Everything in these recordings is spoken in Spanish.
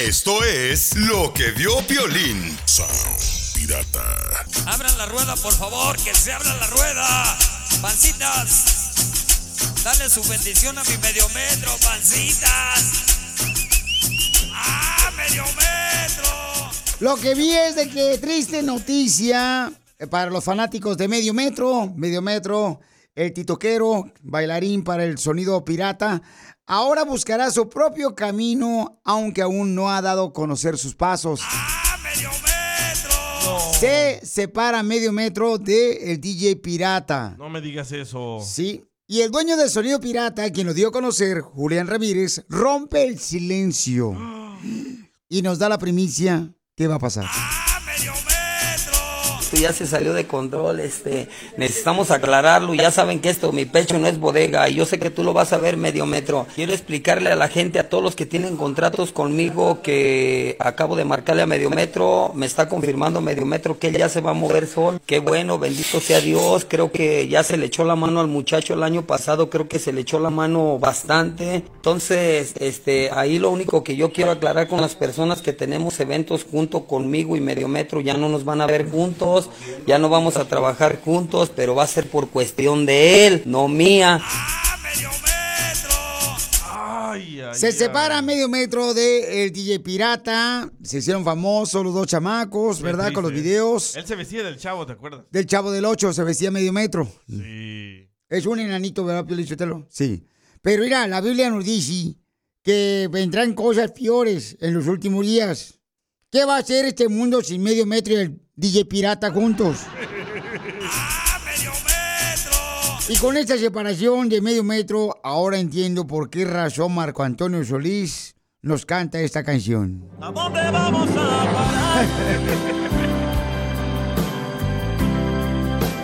Esto es lo que vio Piolín. Pirata. Abran la rueda, por favor, que se abra la rueda. Pancitas, dale su bendición a mi medio metro, pancitas. ¡Ah, medio metro! Lo que vi es de que triste noticia eh, para los fanáticos de Medio Metro. Medio Metro, el titoquero, bailarín para el sonido pirata. Ahora buscará su propio camino, aunque aún no ha dado a conocer sus pasos. Se separa Medio Metro de el DJ Pirata. No me digas eso. Sí. Y el dueño del sonido pirata, quien lo dio a conocer, Julián Ramírez, rompe el silencio y nos da la primicia. ¿Qué va a pasar? Esto ya se salió de control, este, necesitamos aclararlo, ya saben que esto, mi pecho no es bodega, y yo sé que tú lo vas a ver medio metro. Quiero explicarle a la gente, a todos los que tienen contratos conmigo, que acabo de marcarle a medio metro, me está confirmando medio metro que él ya se va a mover sol. Qué bueno, bendito sea Dios, creo que ya se le echó la mano al muchacho el año pasado, creo que se le echó la mano bastante. Entonces, este, ahí lo único que yo quiero aclarar con las personas que tenemos eventos junto conmigo y medio metro, ya no nos van a ver juntos, ya no vamos a trabajar juntos, pero va a ser por cuestión de él, no mía. Se separa medio metro de el DJ Pirata. Se hicieron famosos los dos chamacos, ¿verdad? Con los videos. Él se vestía del chavo, ¿te acuerdas? Del chavo del 8 se vestía medio metro. Sí. Es un enanito, ¿verdad, Pio Lichotelo? Sí. Pero mira, la Biblia nos dice que vendrán cosas peores en los últimos días. ¿Qué va a hacer este mundo sin medio metro y el DJ Pirata juntos? Y con esta separación de medio metro, ahora entiendo por qué razón Marco Antonio Solís nos canta esta canción. ¿A dónde vamos a parar?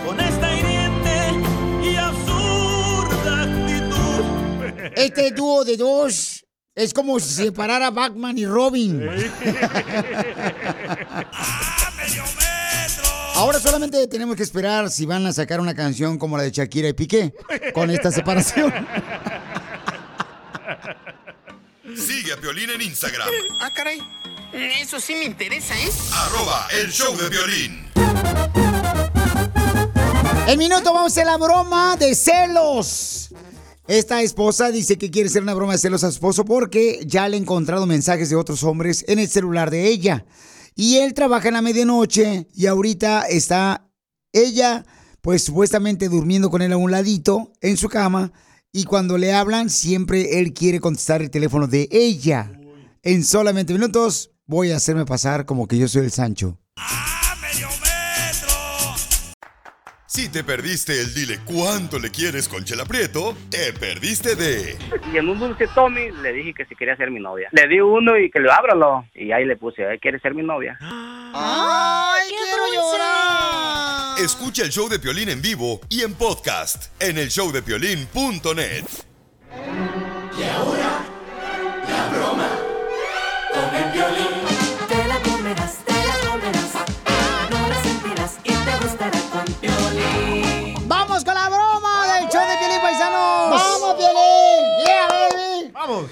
Con esta hiriente y absurda actitud. Este dúo de dos es como si se separara Batman y Robin. Ahora solamente tenemos que esperar si van a sacar una canción como la de Shakira y Piqué con esta separación. Sigue a Piolín en Instagram. Ah, caray. Eso sí me interesa, ¿eh? Arroba el show de Piolín. En minuto vamos a hacer la broma de celos. Esta esposa dice que quiere hacer una broma de celos a su esposo porque ya le ha encontrado mensajes de otros hombres en el celular de ella. Y él trabaja en la medianoche y ahorita está ella, pues supuestamente durmiendo con él a un ladito en su cama. Y cuando le hablan, siempre él quiere contestar el teléfono de ella. En solamente minutos voy a hacerme pasar como que yo soy el Sancho. Si te perdiste el dile cuánto le quieres con Chela Prieto, te perdiste de Y en un dulce Tommy le dije que si quería ser mi novia. Le di uno y que le ábralo. Y ahí le puse, "Eh, ¿quieres ser mi novia? ¡Ay, quiero llorar! Escucha el show de Piolín en vivo y en podcast en el showdepiolín.net.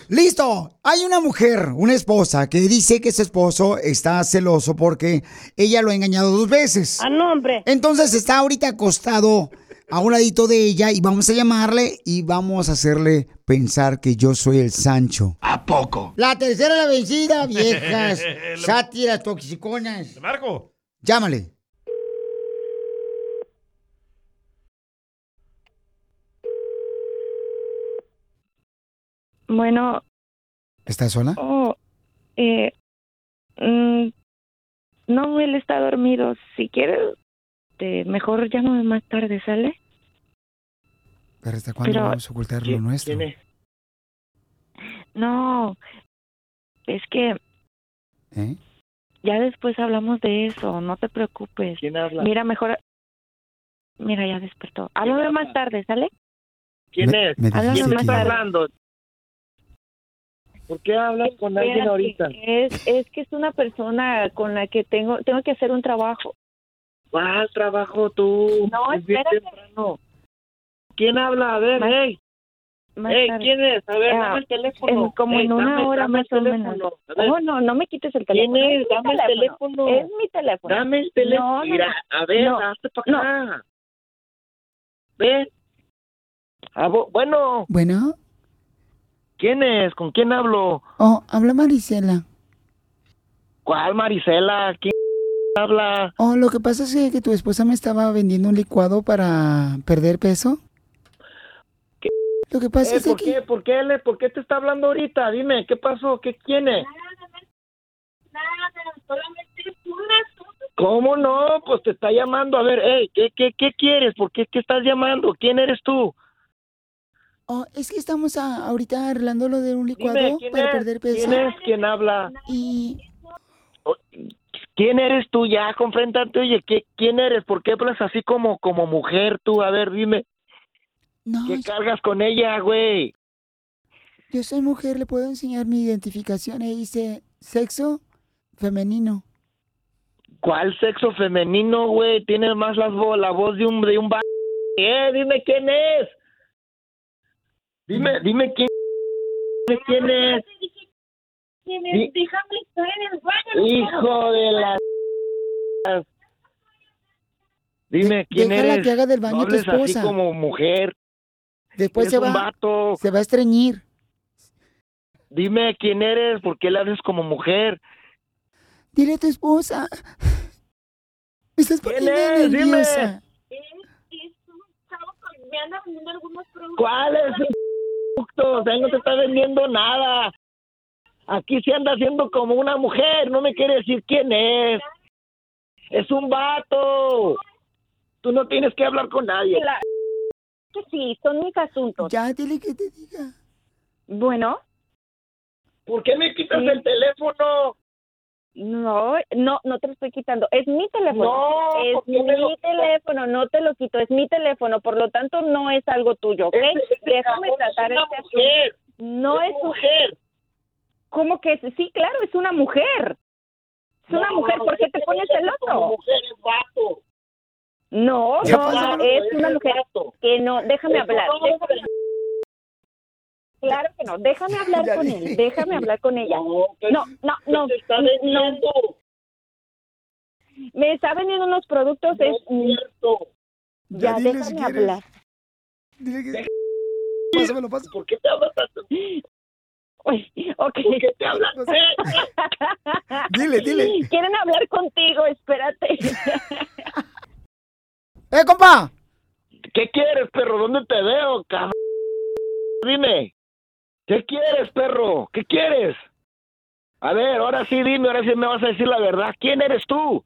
Listo. Hay una mujer, una esposa, que dice que su esposo está celoso porque ella lo ha engañado dos veces. A nombre. Entonces está ahorita acostado a un ladito de ella y vamos a llamarle y vamos a hacerle pensar que yo soy el Sancho. ¿A poco? La tercera la vencida, viejas. Sátiras, toxiconas. Marco. Llámale. Bueno, ¿Estás sola? oh, eh, mm, no, él está dormido. Si quieres, te, mejor llámame más tarde, ¿sale? Pero ¿hasta cuándo Pero- vamos a ocultar lo nuestro? No, es que ¿Eh? ya después hablamos de eso, no te preocupes. ¿Quién habla? Mira, mejor... Mira, ya despertó. Háblame más tarde, ¿sale? ¿Quién Me- es? me Háblame dijiste más tarde. hablando? ¿Por qué hablas con alguien Espérate, ahorita? Es, es que es una persona con la que tengo tengo que hacer un trabajo. ¿Cuál trabajo tú? No, Es bien espérate. temprano. ¿Quién habla? A ver, Más- hey. Más Hey, tarde. ¿quién es? A ver, Ah, dame el teléfono. en- como Hey, en una dame- hora dame más o menos. teléfono. Oh, no, no me quites el ¿Quién teléfono. es? mi Dame el teléfono. Es mi teléfono. Dame el teléfono. No, no, Mira, no. a ver, No, hazte para acá. Ven. Ah, bueno, Bueno, ¿quién es? ¿Con quién hablo? oh, habla Marisela. ¿Cuál Marisela? ¿Quién habla? Oh, lo que pasa es que, que tu esposa me estaba vendiendo un licuado para perder peso. ¿Qué? Lo que pasa Eh, es ¿por, que... qué? ¿Por qué le- ¿Por qué te está hablando ahorita? Dime, ¿qué pasó? ¿Qué quién es? ¿Cómo no? Pues te está llamando. A ver, hey, ¿qué, qué, qué quieres? ¿Por qué, qué estás llamando? ¿Quién eres tú? Oh, es que estamos a- ahorita arreglando lo de un licuado Dime, ¿quién para es? perder peso. ¿Quién es? ¿Quién habla? Y ¿Quién eres tú? Ya, confréntate. Oye, ¿qué, ¿quién eres? ¿Por qué hablas así como, como mujer tú? A ver, dime. no, ¿Qué cargas con ella, güey? yo soy mujer, le puedo enseñar mi identificación. Ahí dice sexo femenino. ¿Cuál sexo femenino, güey? Tiene más la voz de un de un ba- Eh, dime quién es. Dime, dime quién, dime quién es. Di- Déjame estar en el baño. Hijo de la. Dime quién Déjala eres. que haga del baño no tu hables así esposa. como mujer. Después se un va, vato. se va a estreñir. Dime quién eres. ¿Por qué le haces como mujer? Dile a tu esposa. Me estás ¿Quién poniendo es? Dime. nerviosa. Me anda vendiendo algunos productos. ¿Cuál es? O sea, él no te está vendiendo nada. Aquí se anda haciendo como una mujer. No me quiere decir quién es. Es un vato. Tú no tienes que hablar con nadie. La- Que sí, son mis asuntos. Ya, dile que te diga. Bueno, ¿Por qué me quitas Sí. el teléfono? No, no, no te lo estoy quitando. Es mi teléfono. No, es ¿por qué me lo mi teléfono, no te lo quito. Es mi teléfono, por lo tanto no es algo tuyo, ¿ok? Déjame tratar es una este asunto. mujer. No es Es un... mujer. ¿Cómo que es? Sí, claro, es una mujer. Es una No, mujer, ¿por qué te no pones celoso? mujer, es vato. No, no, no, es una mujer que no, déjame hablar. Claro que no, déjame hablar Ya con dije. él, déjame hablar con ella. No, que- No, no, te está vendiendo. me está vendiendo unos productos, No es, cierto. ya, déjame si hablar. Dile que... Pásamelo, pásamelo. ¿Por qué te hablas tanto? Uy, ok. ¿Por qué te hablas? Dile, dile. Quieren hablar contigo, espérate. ¡Eh, compa! ¿Qué quieres, perro? ¿Dónde te veo, cabrón? Dime. ¿Qué quieres, perro? ¿Qué quieres? A ver, ahora sí dime, ahora sí me vas a decir la verdad. ¿Quién eres tú?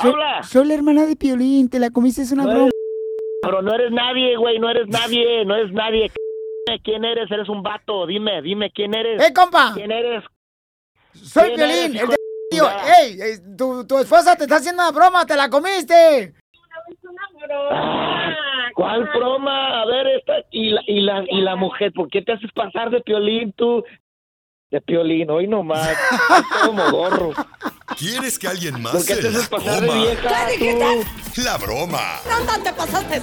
Soy, Habla. soy la hermana de Piolín, te la comiste, es una No broma. pero no eres nadie, güey, no eres nadie, no eres nadie. ¿Quién eres? Eres un vato. Dime, dime quién eres. ¡Eh, compa! ¿Quién eres? Soy ¿Quién Piolín, eres, el de... Tío, ey, tu, tu esposa te está haciendo una broma, te la comiste. Ah, ¿Cuál broma? A ver, esta y la, y la y la mujer, ¿por qué te haces pasar de piolín tú? De piolín, hoy nomás. Como gorro. ¿Quieres que alguien ¿Por más qué se te la haces pasar de coma? vieja tú? La broma. ¿Dónde te pasaste?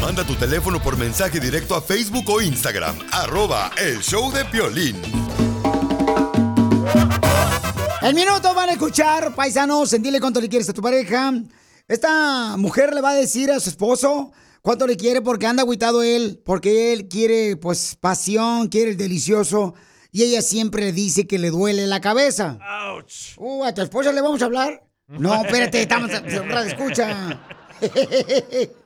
Manda tu teléfono por mensaje directo a Facebook o Instagram. Arroba el show de Piolín. En minutos van a escuchar, paisanos, en dile cuánto le quieres a tu pareja. Esta mujer le va a decir a su esposo cuánto le quiere porque anda agüitado él, porque él quiere, pues, pasión, quiere el delicioso. Y ella siempre dice que le duele la cabeza. Ouch. Uh, ¿a tu esposa le vamos a hablar? No, espérate, estamos en escucha.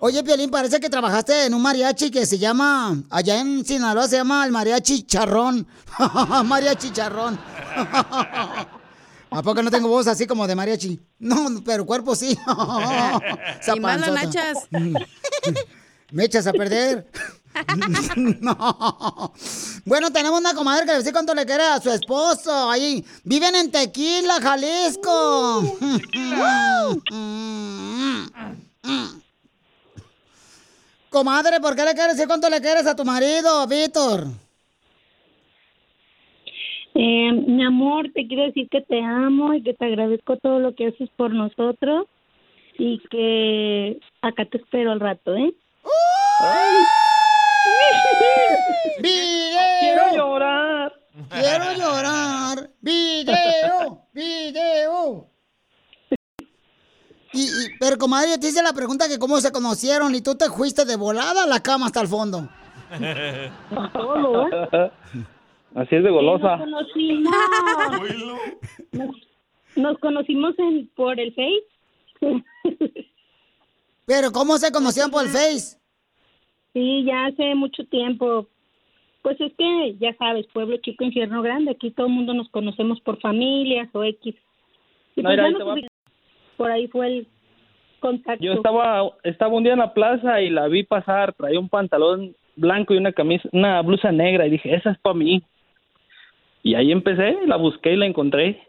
Oye, Piolín, parece que trabajaste en un mariachi que se llama, allá en Sinaloa se llama el mariachi charrón. mariachi charrón. ¿A poco no tengo voz así como de mariachi? No, pero cuerpo sí. Y más las panzota. nachas. Me echas a perder. no. Bueno, tenemos una comadre que le dice cuánto le quiere a su esposo. Ahí viven en Tequila, Jalisco. Comadre, ¿por qué le quieres decir cuánto le quieres a tu marido, Víctor? Eh, mi amor, te quiero decir que te amo y que te agradezco todo lo que haces por nosotros y que acá te espero al rato, ¿eh? ¡Video! Quiero llorar. Quiero llorar. ¡Video! ¡Video! Y, y- pero comadre, te hice la pregunta que cómo se conocieron y tú te fuiste de volada a la cama hasta el fondo. Así es de golosa. Nos conocimos. Nos, nos conocimos en, por el Face. Pero ¿cómo se conocían por el Face? Sí, ya hace mucho tiempo. Pues es que, ya sabes, pueblo chico, infierno grande. Aquí todo el mundo nos conocemos por familias o X. Y No, pues mira, ya ahí nos te va. ubicamos. Por ahí fue el contacto. Yo estaba, estaba un día en la plaza y la vi pasar, traía un pantalón blanco y una camisa, una blusa negra y dije, esa es para mí. Y ahí empecé, la busqué y la encontré.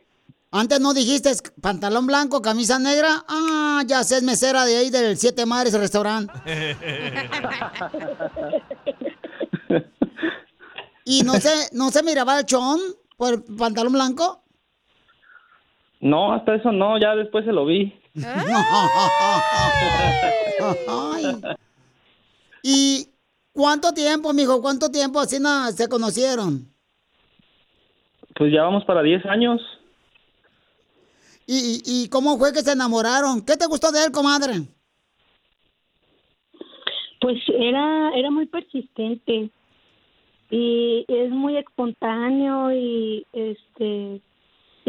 Antes no dijiste pantalón blanco, camisa negra. Ah, ya sé, es mesera de ahí del Siete Mares restaurante. ¿Y no se, no se miraba el chón por el pantalón blanco? No, hasta eso no, ya después se lo vi. Ay. ¿Y cuánto tiempo, mijo? ¿Cuánto tiempo así na- se conocieron? Pues ya vamos para 10 años. ¿Y, y, y cómo fue que se enamoraron? ¿Qué te gustó de él, comadre? Pues era, era muy persistente y es muy espontáneo y este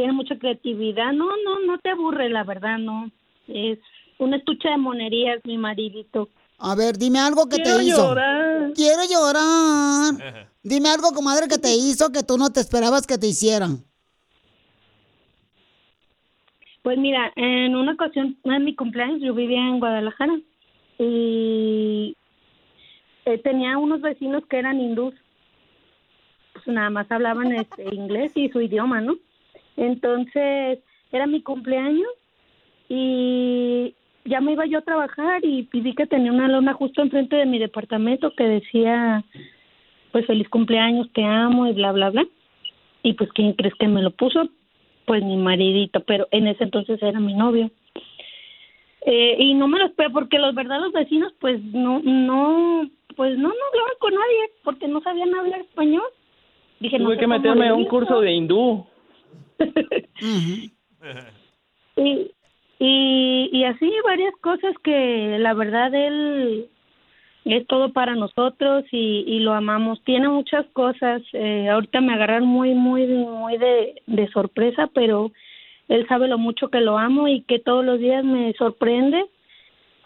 tiene mucha creatividad. No, no, no te aburre, la verdad, no. Es una estucha de monerías, mi maridito. A ver, dime algo que Quiero te hizo. llorar. Quiero llorar. Dime algo, comadre, que te hizo que tú no te esperabas que te hicieran. Pues mira, en una ocasión, en mi cumpleaños, yo vivía en Guadalajara y eh, tenía unos vecinos que eran hindús. Pues nada más hablaban este, inglés y su idioma, ¿no? Entonces, era mi cumpleaños y ya me iba yo a trabajar y, vi que tenía una lona justo enfrente de mi departamento que decía, pues feliz cumpleaños, te amo y bla, bla, bla. Y pues, ¿quién crees que me lo puso? Pues mi maridito, pero en ese entonces era mi novio. Eh, y no me lo esperé porque los verdaderos vecinos pues no, no, pues no, no hablaban con nadie porque no sabían hablar español. Dije, no Tuve sé que meterme a un curso de hindú. Y, y, y así varias cosas que la verdad él es todo para nosotros y, y lo amamos. Tiene muchas cosas. Eh, ahorita me agarran muy, muy, muy de, de sorpresa, pero él sabe lo mucho que lo amo y que todos los días me sorprende.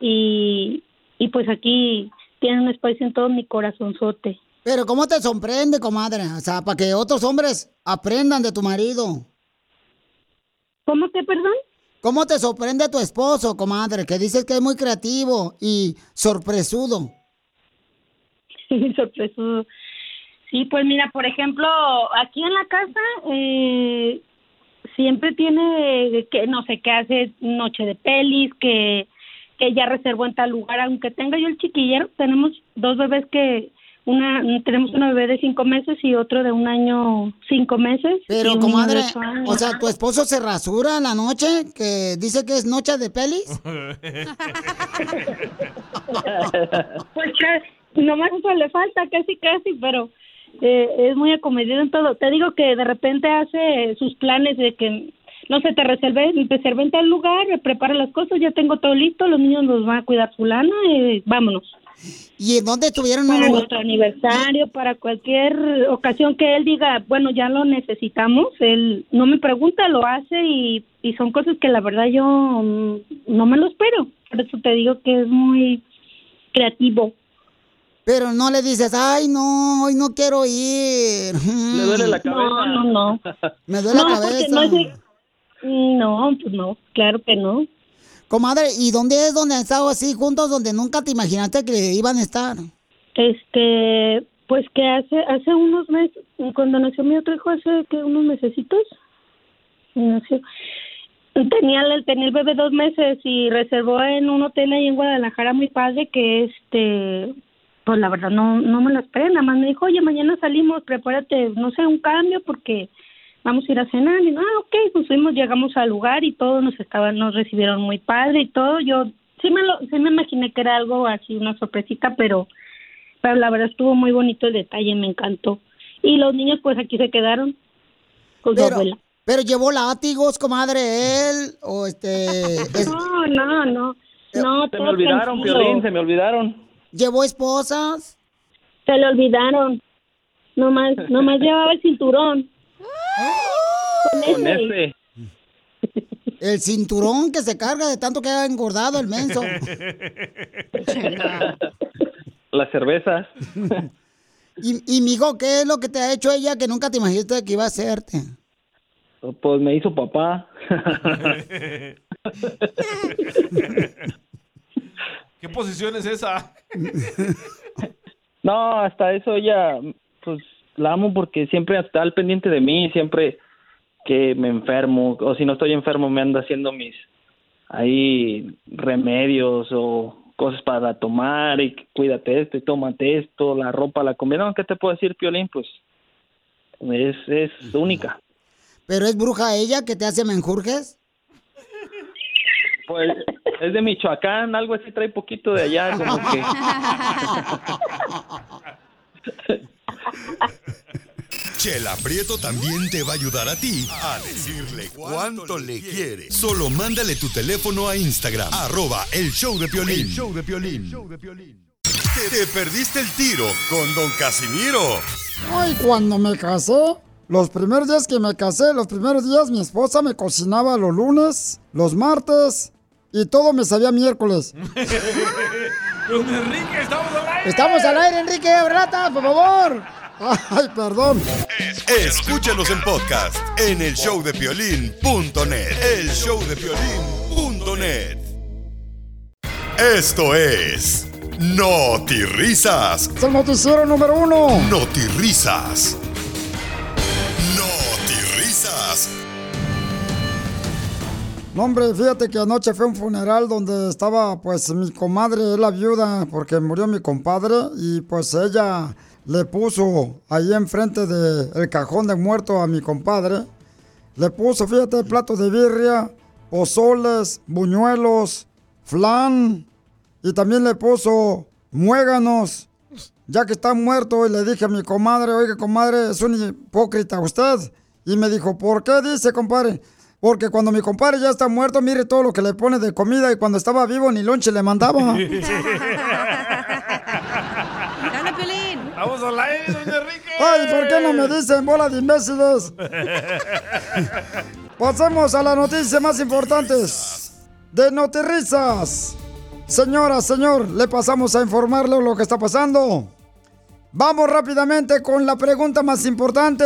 Y, y pues aquí tiene un espacio en todo mi corazonzote. Pero ¿cómo te sorprende, comadre? O sea, para que otros hombres aprendan de tu marido. ¿Cómo te perdón? ¿Cómo te sorprende tu esposo, comadre? Que dices que es muy creativo y sorpresudo. sorpresudo. Sí, pues mira, por ejemplo, aquí en la casa eh, siempre tiene que no sé qué hace noche de pelis, que que ya reservó en tal lugar, aunque tenga yo el chiquillero, tenemos dos bebés que una tenemos una bebé de cinco meses y otro de un año cinco meses. Pero, de comadre, o sea, ¿tu esposo se rasura en la noche? Que dice que es noche de pelis. Pues que nomás eso le falta, casi, casi, pero eh, es muy acomedido en todo. Te digo que de repente hace sus planes de que, no sé, te reservé, te reservé en tal lugar, prepara las cosas, ya tengo todo listo, los niños los van a cuidar fulana y vámonos. ¿Y en dónde tuvieron Para nuestro aniversario, para cualquier ocasión que él diga, bueno, ya lo necesitamos, él no me pregunta, lo hace y, y son cosas que la verdad yo mm, no me lo espero. Por eso te digo que es muy creativo. Pero no le dices, ay, no, hoy no quiero ir. Le duele la cabeza. No, no, no. Me duele No, la cabeza. No, pues no, claro que no. Comadre, ¿y dónde es donde han estado así juntos donde nunca te imaginaste que iban a estar? Este, pues que hace hace unos meses, cuando nació mi otro hijo, hace que unos mesecitos, nació, tenía el, tenía el bebé dos meses y reservó en un hotel ahí en Guadalajara muy padre que este, pues la verdad no no me lo esperé, nada más me dijo, oye, mañana salimos, prepárate, no sé, un cambio porque vamos a ir a cenar. Y no, ah, ok, pues fuimos, llegamos al lugar y todos nos estaban, nos recibieron muy padre y todo. Yo sí me lo, sí me imaginé que era algo así, una sorpresita, pero, pero la verdad estuvo muy bonito el detalle, me encantó. Y los niños pues aquí se quedaron con su Pero, abuela. pero llevó látigos, comadre, él, o este... es- No, no, no. No, Se me olvidaron, tranquilo. Piolín, se me olvidaron. ¿Llevó esposas? Se le olvidaron. Nomás, nomás llevaba el cinturón. Con ese. El cinturón que se carga de tanto que ha engordado el menso. Las cervezas. Y, y mijo, ¿qué es lo que te ha hecho ella que nunca te imaginaste que iba a hacerte? Pues me hizo papá. ¿Qué posición es esa? No, hasta eso ella, pues la amo porque siempre está al pendiente de mí, siempre que me enfermo o si no estoy enfermo me anda haciendo mis ahí remedios o cosas para tomar y cuídate esto y tómate esto, la ropa, la comida. No, ¿qué te puedo decir, Piolín? Pues es, es única. ¿Pero es bruja ella que te hace menjurjes? Pues es de Michoacán, algo así trae poquito de allá, como que... Chela Prieto también te va a ayudar a ti a decirle cuánto le quiere. Solo mándale tu teléfono a Instagram, arroba el show de Piolín. El show de Piolín. Te, te perdiste el tiro con Don Casimiro. Ay, cuando me casé, los primeros días que me casé, los primeros días mi esposa me cocinaba los lunes, los martes y todo me sabía miércoles. Don Enrique, estamos al aire. Estamos al aire, Enrique Rata, por favor. Ay, perdón. Escúchanos en podcast en el showdepiolín.net. El showdepiolín.net. Esto es Risas. Es el noticiero número uno. Risas. No, hombre, fíjate que anoche fue un funeral donde estaba, pues, mi comadre, la viuda, porque murió mi compadre, y pues ella le puso ahí enfrente del cajón de muerto a mi compadre, le puso, fíjate, platos de birria, pozoles, buñuelos, flan, y también le puso muéganos, ya que está muerto, y le dije a mi comadre, oiga, comadre, es un hipócrita usted. Y me dijo, ¿por qué dice, compadre? Porque cuando mi compadre ya está muerto, mire todo lo que le pone de comida y cuando estaba vivo ni lonche le mandaba. ¡Dale, Pelín! ¡Vamos al aire, don Enrique! Ay, ¿por qué no me dicen bola de imbéciles? Pasemos a las noticias más importantes de Notirrisas. Señora, señor, le pasamos a informarle lo que está pasando. Vamos rápidamente con la pregunta más importante.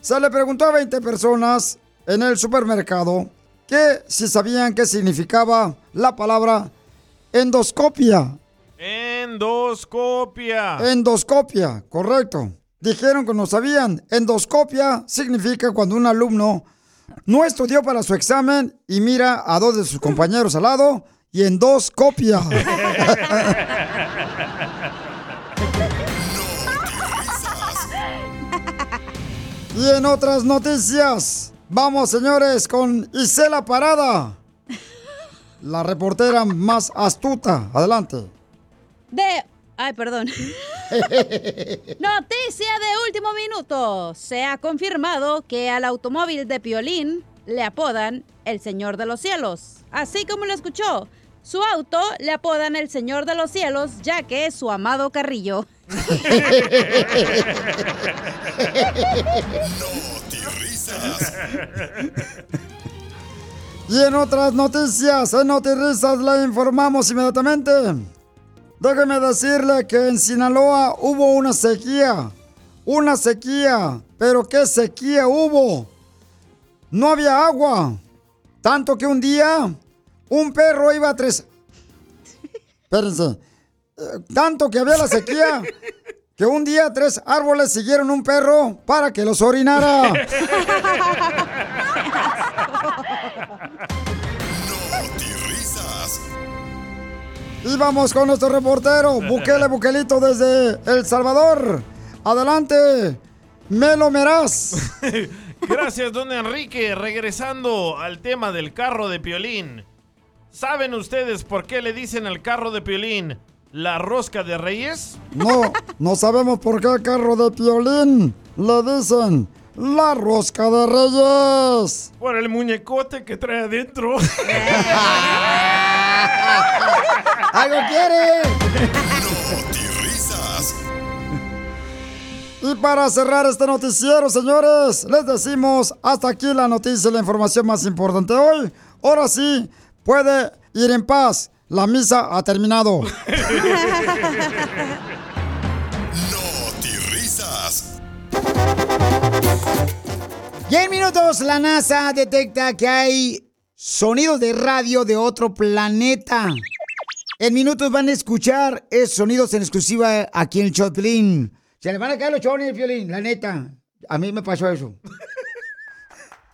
Se le preguntó a 20 personas en el supermercado que si sabían qué significaba la palabra endoscopia. Endoscopia. Endoscopia, correcto. Dijeron que no sabían. Endoscopia significa cuando un alumno no estudió para su examen y mira a dos de sus compañeros al lado y endoscopia. y en otras noticias, vamos señores con Isela Parada, la reportera más astuta. Adelante. De. Ay, perdón. Noticia de último minuto. Se ha confirmado que al automóvil de Piolín le apodan el Señor de los Cielos. Así como lo escuchó, su auto le apodan el Señor de los Cielos, ya que es su amado carrillo. Y en otras noticias, en Notirisas le informamos inmediatamente. Déjeme decirle que en Sinaloa hubo una sequía. Una sequía. Pero ¿qué sequía hubo? No había agua. Tanto que un día un perro iba a tres... Espérense. Eh, Tanto que había la sequía que un día tres árboles siguieron un perro para que los orinara. Risas. Y vamos con nuestro reportero, Bukele Bukelito desde El Salvador. Adelante, Melo Meraz. Gracias, don Enrique. Regresando al tema del carro de Piolín. ¿Saben ustedes por qué le dicen al carro de Piolín la rosca de reyes? No, no sabemos por qué carro de Piolín le dicen la rosca de reyes. Por el muñecote que trae adentro. ¡Algo quiere! Risas. Y para cerrar este noticiero, señores, les decimos hasta aquí la noticia y la información más importante hoy. Ahora sí, puede ir en paz. La misa ha terminado. Risas. Y en minutos la NASA detecta que hay sonidos de radio de otro planeta. En minutos van a escuchar esos sonidos en exclusiva aquí en el Choplin. Se le van a caer los chones, violín, la neta. A mí me pasó eso.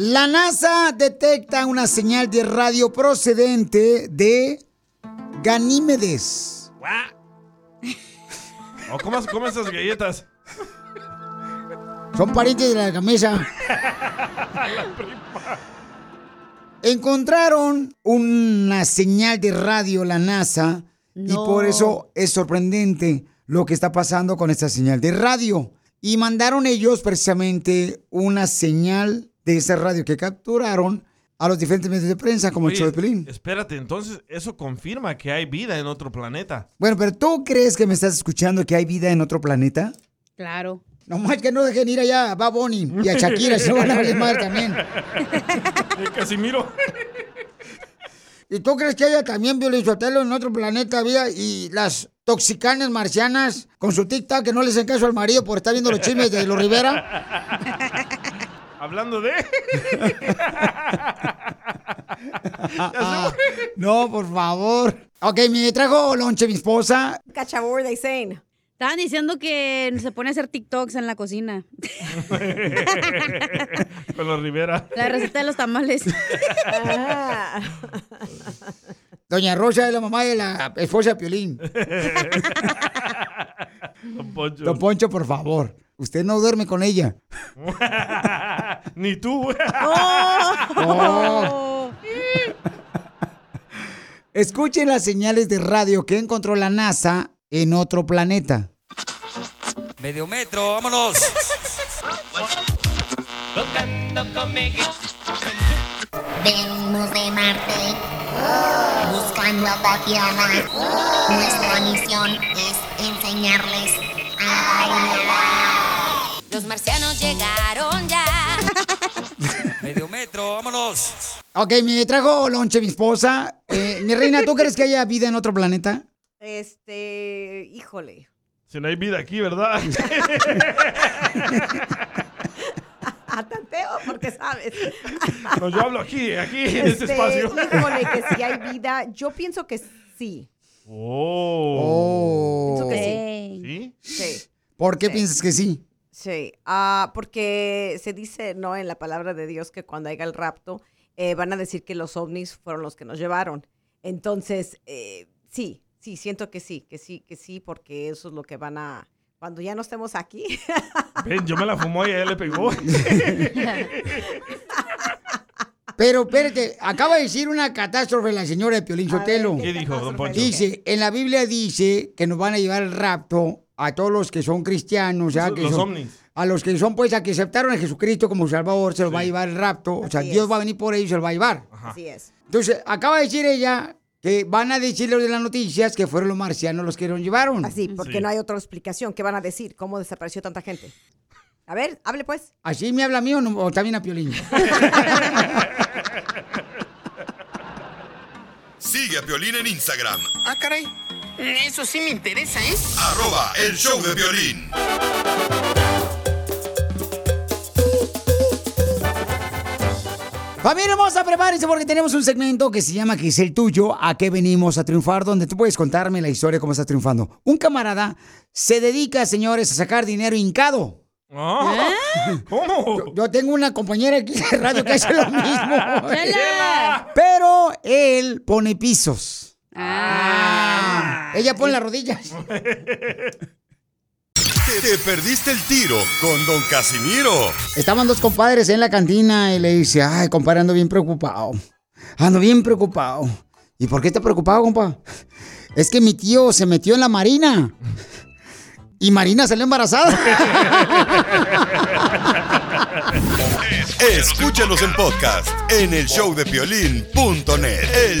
La NASA detecta una señal de radio procedente de Ganímedes. ¿O cómo comes esas galletas? Son parientes de la camisa. Encontraron una señal de radio la NASA y por eso es sorprendente lo que está pasando con esta señal de radio. Y mandaron ellos precisamente una señal de esa radio que capturaron a los diferentes medios de prensa como el Oye, show de Pelín. Espérate, entonces eso confirma que hay vida en otro planeta. Bueno, pero ¿tú crees que me estás escuchando que hay vida en otro planeta? Claro. No más que no dejen ir allá a Bad Bunny y a Shakira, se van a valer madre también. Casimiro. ¿Y tú crees que haya también Sotelo en otro planeta había y las toxicanas marcianas con su tic-tac que no le hacen caso al marido por estar viendo los chismes de los Rivera? Hablando de... no, por favor. Ok, me trajo lonche mi esposa. Were they saying? Estaban diciendo que se pone a hacer TikToks en la cocina. Con los Rivera. La receta de los tamales. Doña Rosa es la mamá de la esposa de Piolín. Don Poncho. Don Poncho, por favor. Usted no duerme con ella. Ni tú. Oh. Escuchen las señales de radio que encontró la NASA en otro planeta. Medio metro, vámonos. jugando conmigo. Venimos de Marte, buscando a Tatiana. Nuestra misión es enseñarles a bailar. Los marcianos llegaron ya. Medio metro, vámonos. Ok, me trajo lonche mi esposa. Eh, mi reina, ¿tú crees que haya vida en otro planeta? Este, híjole. Si no hay vida aquí, ¿verdad? A tanteo, porque sabes. No, yo hablo aquí, aquí, en este Este, espacio. Híjole, que si hay vida, yo pienso que sí. Oh. Pienso que sí. ¿Sí? Sí. ¿Por qué Sí. piensas que sí? Sí, ah, porque se dice, ¿no? En la palabra de Dios que cuando haya el rapto, eh, van a decir que los ovnis fueron los que nos llevaron. Entonces, eh, sí, sí, siento que sí, que sí, que sí, porque eso es lo que van a, cuando ya no estemos aquí. Ven, yo me la fumó y ella le pegó. Pero espérate, acaba de decir una catástrofe la señora de Piolín Sotelo. ¿Qué dijo, don Poncho? Dice, en la Biblia dice que nos van a llevar el rapto a todos los que son cristianos, ¿ya? Los que son- ovnis. A los que son, pues, a que aceptaron a Jesucristo como Salvador, se los va a llevar el rapto. O sea, Así Dios es. va a venir por ellos y se los va a llevar. Así es. Entonces, acaba de decir ella que van a decirle de las noticias que fueron los marcianos los que los llevaron. Así, porque no hay otra explicación. ¿Qué van a decir? ¿Cómo desapareció tanta gente? A ver, hable pues. ¿Así me habla a mí o, no- o también a Piolín? Sigue a Piolín en Instagram, Ah, caray. Eso sí me interesa, ¿eh? arroba el show de violín. Familia hermosa, prepárense porque tenemos un segmento que se llama que es el tuyo, a qué venimos a triunfar, donde tú puedes contarme la historia de cómo estás triunfando. Un camarada se dedica, señores, a sacar dinero hincado. Ah, ¿Cómo? Yo, yo tengo una compañera aquí de radio que hace lo mismo. Pero él pone pisos. Ah. Ella pone las rodillas. Te, te perdiste el tiro con Don Casimiro. Estaban dos compadres en la cantina y le dice, ay, compadre, ando bien preocupado. Ando bien preocupado. ¿Y por qué está preocupado, compa? Es que mi tío se metió en la marina. Y Marina salió embarazada. Escúchanos en podcast en el showdepiolín.net. El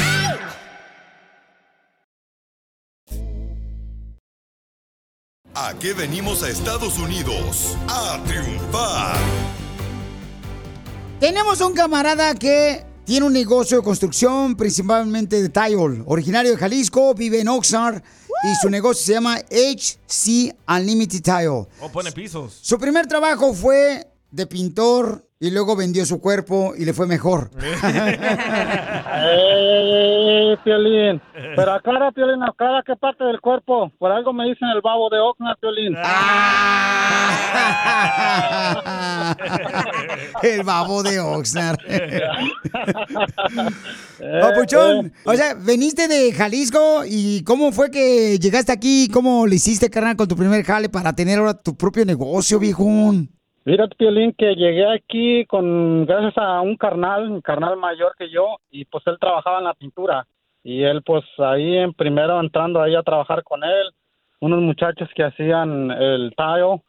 ¿A qué venimos a Estados Unidos? A triunfar. Tenemos un camarada que tiene un negocio de construcción, principalmente de tile. Originario de Jalisco, vive en Oxnard y su negocio se llama HC Unlimited Tile. O pone pisos. Su primer trabajo fue de pintor y luego vendió su cuerpo y le fue mejor. ¡Eh, Piolín! Pero aclara, Piolín, aclara qué parte del cuerpo. Por algo me dicen el babo de Oxnard, Piolín. El babo de Oxnard. Papuchón, o sea, veniste de Jalisco y ¿cómo fue que llegaste aquí? ¿Cómo le hiciste, carnal, con tu primer jale para tener ahora tu propio negocio, viejón? Mira, Piolín, que llegué aquí con gracias a un carnal, un carnal mayor que yo, y pues él trabajaba en la pintura. Y él, pues ahí en primero entrando ahí a trabajar con él, unos muchachos que hacían el tile,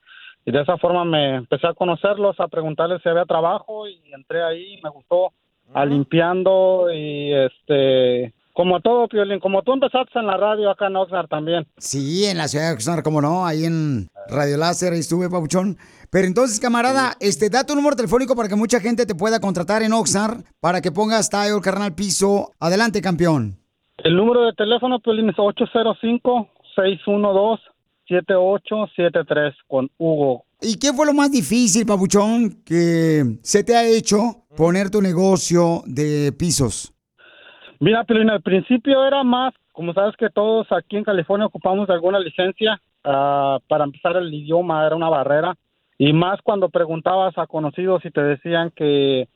y de esa forma me empecé a conocerlos, a preguntarles si había trabajo, y entré ahí, me gustó, a limpiando, y este, como todo, Piolín, como tú empezaste en la radio acá en Oxnard también. Sí, en la ciudad de Oxnard, como no, ahí en Radio Láser, ahí estuve, Papuchón. Pero entonces, camarada, este, da tu número telefónico para que mucha gente te pueda contratar en Oxnard para que pongas tile, carnal, piso. Adelante, campeón. El número de teléfono, Piolín, es 805-612-7873 con Hugo. ¿Y qué fue lo más difícil, Papuchón, que se te ha hecho poner tu negocio de pisos? Mira, Piolín, al principio era más, como sabes que todos aquí en California ocupamos alguna licencia, ah, para empezar el idioma era una barrera. Y más cuando preguntabas a conocidos y te decían que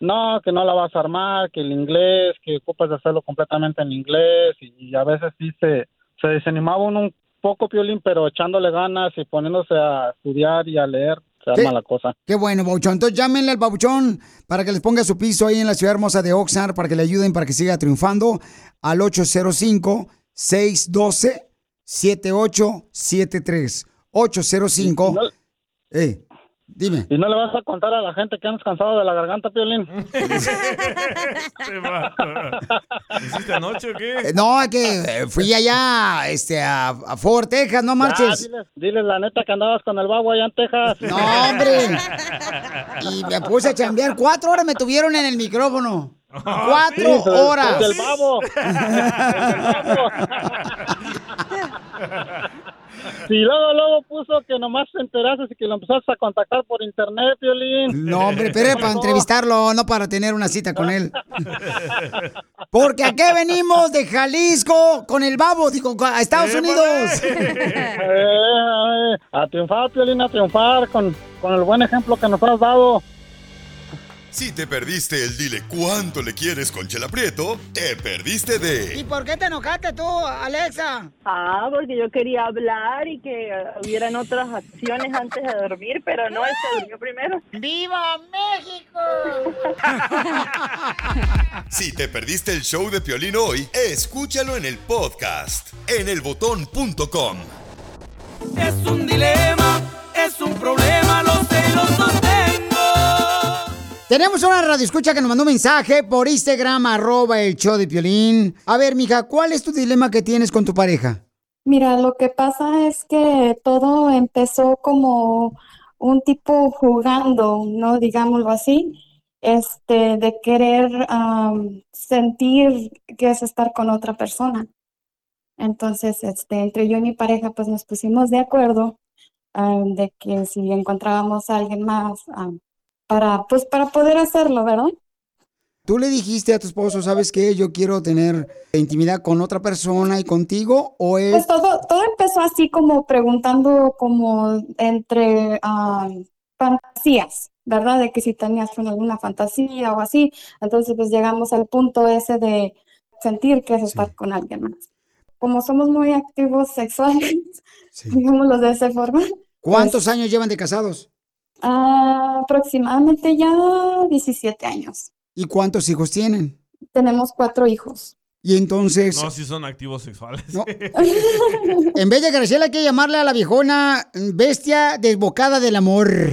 no, que no la vas a armar, que el inglés, que ocupas de hacerlo completamente en inglés y, a veces sí se, se desanimaba uno un poco, Piolín, pero echándole ganas y poniéndose a estudiar y a leer, se arma la cosa. Qué bueno, Babuchón. Entonces llámenle al Babuchón para que les ponga su piso ahí en la ciudad hermosa de Oxnard para que le ayuden para que siga triunfando al 805-612-7873. 805. Eh, dime. ¿Y no le vas a contar a la gente que andas cansado de la garganta, Piolín? ¿Hiciste anoche o qué? Eh, No, es que eh, fui allá este, a, a Fort Texas, no Ya, marches. diles, diles la neta que andabas con el babo allá en Texas. No, hombre. Y me puse a chambear. Cuatro horas me tuvieron en el micrófono. Cuatro Sí, horas. Del babo. Sí, luego, luego puso que nomás te enteraste y que lo empezaste a contactar por internet, Piolín. No, hombre, pero era para entrevistarlo, no para tener una cita con él. Porque aquí venimos de Jalisco con el babo, digo, a Estados Unidos. Eh, a triunfar, Piolín, a triunfar con, con el buen ejemplo que nos has dado. Si te perdiste el dile cuánto le quieres con Chela Prieto, te perdiste de ¿Y por qué te enojaste tú, Alexa? Ah, porque yo quería hablar y que hubieran otras acciones antes de dormir, pero no, él se durmió primero. ¡Viva México! Si te perdiste el show de Piolín hoy, escúchalo en el podcast en elbotón.com. Es un dilema, es un problema, los celos los tengo. Tenemos una radio escucha que nos mandó un mensaje por Instagram, arroba el show de Piolín. A ver, mija, ¿cuál es tu dilema que tienes con tu pareja? Mira, lo que pasa es que todo empezó como un tipo jugando, ¿no? Digámoslo así, este, de querer sentir que es estar con otra persona. Entonces, este, entre yo y mi pareja, pues nos pusimos de acuerdo de que si encontrábamos a alguien más, para, pues, para poder hacerlo, ¿verdad? ¿Tú le dijiste a tu esposo, sabes qué, yo quiero tener intimidad con otra persona y contigo? ¿O es... Pues todo, todo empezó así como preguntando como entre am, fantasías, ¿verdad? De que si tenías alguna fantasía o así. Entonces pues llegamos al punto ese de sentir que es estar con alguien más. Como somos muy activos sexuales, digámoslo de esa forma, ¿Cuántos años llevan de casados? Aproximadamente ya 17 años. ¿Y cuántos hijos tienen? Tenemos cuatro hijos. Y entonces, No, si son activos sexuales. en vez de Graciela, hay que llamarle a la viejona bestia desbocada del amor.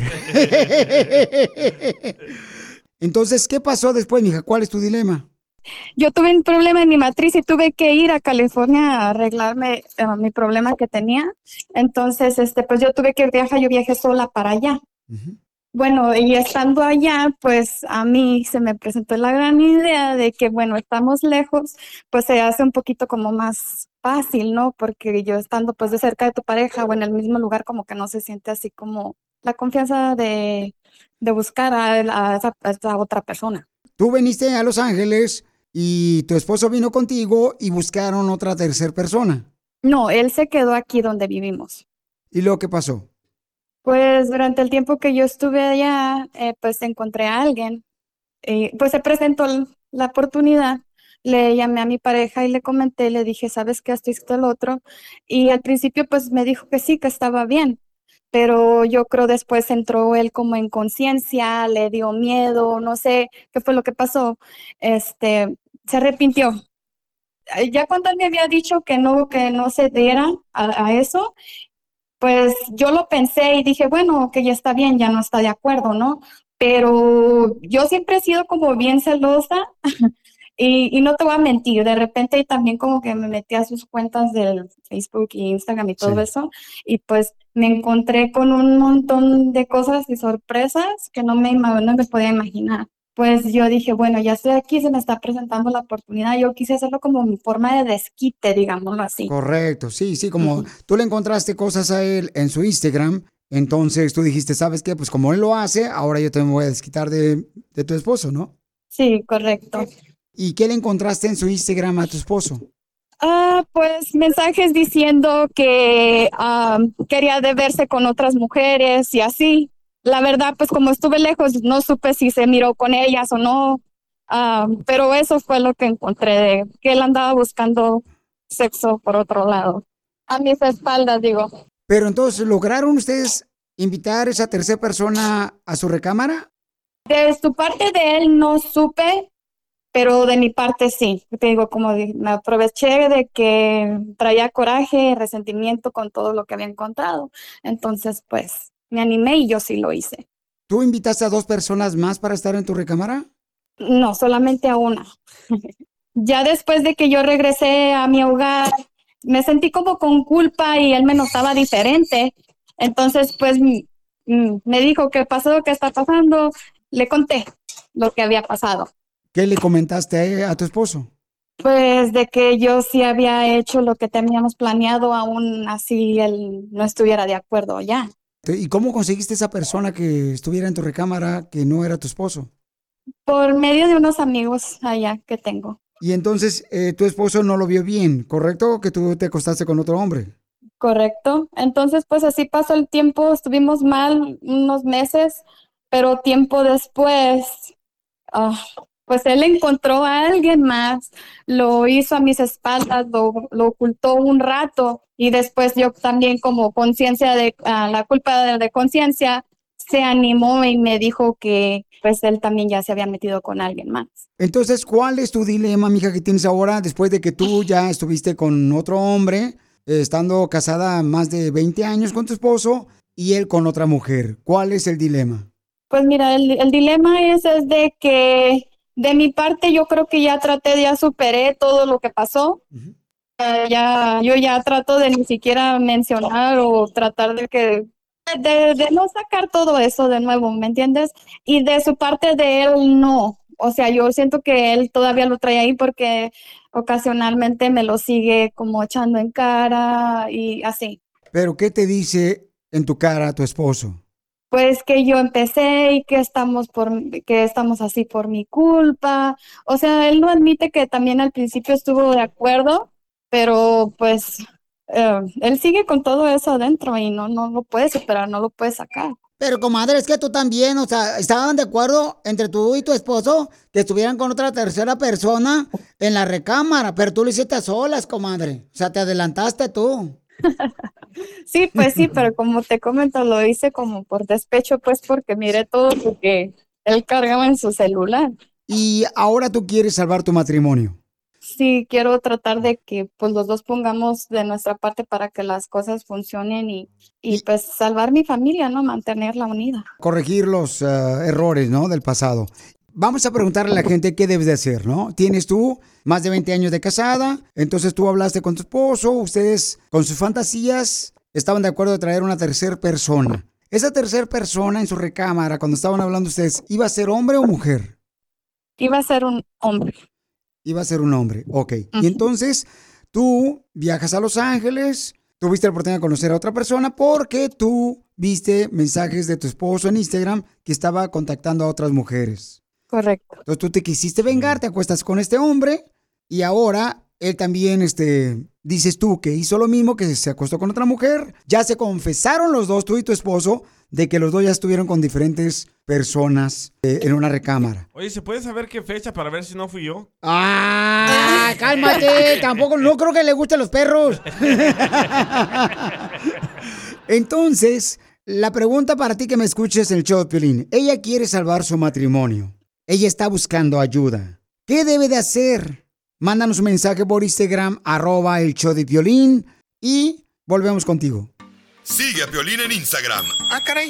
Entonces, ¿qué pasó después, mija? ¿Cuál es tu dilema? Yo tuve un problema en mi matriz y tuve que ir a California a arreglarme eh, mi problema que tenía. Entonces, este, pues yo tuve que viajar, yo viajé sola para allá. Bueno, y estando allá, pues a mí se me presentó la gran idea de que, bueno, estamos lejos, pues se hace un poquito como más fácil, ¿no? Porque yo estando pues de cerca de tu pareja o en el mismo lugar, como que no se siente así como la confianza de, de buscar a, a esa, a esa otra persona. Tú viniste a Los Ángeles y tu esposo vino contigo y buscaron otra tercera persona. No, él se quedó aquí donde vivimos. ¿Y lo que pasó? Pues durante el tiempo que yo estuve allá, eh, pues encontré a alguien. Y pues se presentó la oportunidad. Le llamé a mi pareja y le comenté, le dije, ¿sabes qué? Esto y esto, el otro. Y al principio pues me dijo que sí, que estaba bien. Pero yo creo después entró él como en conciencia, le dio miedo, no sé qué fue lo que pasó. Este, se arrepintió. Eh, Ya cuando él me había dicho que no, que no se diera a eso, pues yo lo pensé y dije, bueno, que ya está bien, ya no está de acuerdo, ¿no? Pero yo siempre he sido como bien celosa y, y no te voy a mentir, de repente también como que me metí a sus cuentas del Facebook y Instagram y todo Sí. eso y pues me encontré con un montón de cosas y sorpresas que no me, no me podía imaginar. Pues yo dije, bueno, ya estoy aquí, se me está presentando la oportunidad, yo quise hacerlo como mi forma de desquite, digámoslo así. Correcto, sí, sí, como tú le encontraste cosas a él en su Instagram, entonces tú dijiste, ¿sabes qué? Pues como él lo hace, ahora yo también voy a desquitar de, de tu esposo, ¿no? Sí, correcto. ¿Y qué le encontraste en su Instagram a tu esposo? Ah, pues mensajes diciendo que ah, quería de verse con otras mujeres y así. La verdad, pues como estuve lejos, no supe si se miró con ellas o no, ah, pero eso fue lo que encontré, de que él andaba buscando sexo por otro lado. A mis espaldas, digo. Pero entonces, ¿lograron ustedes invitar a esa tercera persona a su recámara? De su parte de él no supe, pero de mi parte sí. Te digo, como me aproveché de que traía coraje, resentimiento con todo lo que había encontrado. Entonces, pues, me animé y yo sí lo hice. ¿Tú invitaste a dos personas más para estar en tu recámara? No, solamente a una. Ya después de que yo regresé a mi hogar, me sentí como con culpa y él me notaba diferente. Entonces, pues me dijo, ¿qué pasó? ¿Qué está pasando? Le conté lo que había pasado. ¿Qué le comentaste a, a tu esposo? Pues de que yo sí había hecho lo que teníamos planeado, aún así él no estuviera de acuerdo ya. ¿Y cómo conseguiste esa persona que estuviera en tu recámara que no era tu esposo? Por medio de unos amigos allá que tengo. Y entonces eh, tu esposo no lo vio bien, ¿correcto? Que tú te acostaste con otro hombre. Correcto. Entonces, pues así pasó el tiempo, estuvimos mal unos meses, pero tiempo después, ah, pues él encontró a alguien más, lo hizo a mis espaldas, lo, lo ocultó un rato y después yo también como conciencia de ah, la culpa de, de conciencia se animó y me dijo que pues él también ya se había metido con alguien más. Entonces, ¿cuál es tu dilema, mija, que tienes ahora después de que tú ya estuviste con otro hombre, eh, estando casada más de 20 años con tu esposo y él con otra mujer? ¿Cuál es el dilema? Pues mira, el, el dilema es, es de que de mi parte yo creo que ya traté, ya superé todo lo que pasó. Eh, ya, yo ya trato de ni siquiera mencionar o tratar de que de, de no sacar todo eso de nuevo, ¿me entiendes? Y de su parte de él no. O sea, yo siento que él todavía lo trae ahí porque ocasionalmente me lo sigue como echando en cara y así. Pero ¿qué te dice en tu cara tu esposo? Pues que yo empecé y que estamos por que estamos así por mi culpa. O sea, él no admite que también al principio estuvo de acuerdo, pero pues eh, él sigue con todo eso adentro y no no lo puede superar, no lo puede sacar. Pero, comadre, es que tú también, o sea, estaban de acuerdo entre tú y tu esposo que estuvieran con otra tercera persona en la recámara, pero tú lo hiciste a solas, comadre. O sea, te adelantaste tú. Sí, pues sí, pero como te comento, lo hice como por despecho, pues porque miré todo lo que él cargaba en su celular. Y ahora tú quieres salvar tu matrimonio. Sí, quiero tratar de que pues los dos pongamos de nuestra parte para que las cosas funcionen y, y pues salvar mi familia, ¿no? Mantenerla unida. Corregir los eh, errores, ¿no? Del pasado. Vamos a preguntarle a la gente qué debes de hacer, ¿no? Tienes tú más de 20 años de casada, entonces tú hablaste con tu esposo, ustedes con sus fantasías estaban de acuerdo de traer una tercera persona. Esa tercera persona en su recámara, cuando estaban hablando ustedes, ¿iba a ser hombre o mujer? Iba a ser un hombre. Iba a ser un hombre, ok. Y entonces tú viajas a Los Ángeles, tuviste la oportunidad de conocer a otra persona porque tú viste mensajes de tu esposo en Instagram que estaba contactando a otras mujeres. Correcto. Entonces tú te quisiste vengar, te acuestas con este hombre y ahora él también, este, dices tú que hizo lo mismo, que se acostó con otra mujer. Ya se confesaron los dos, tú y tu esposo, de que los dos ya estuvieron con diferentes personas eh, en una recámara. Oye, ¿se puede saber qué fecha para ver si no fui yo? ¡Ah! ¡Cálmate! Tampoco, no creo que le gusten los perros. Entonces, la pregunta para ti que me escuches en el show de Piolín. Ella quiere salvar su matrimonio. Ella está buscando ayuda. ¿Qué debe de hacer? Mándanos un mensaje por Instagram, arroba el show de Piolín y volvemos contigo. Sigue a Piolín en Instagram, Ah, caray.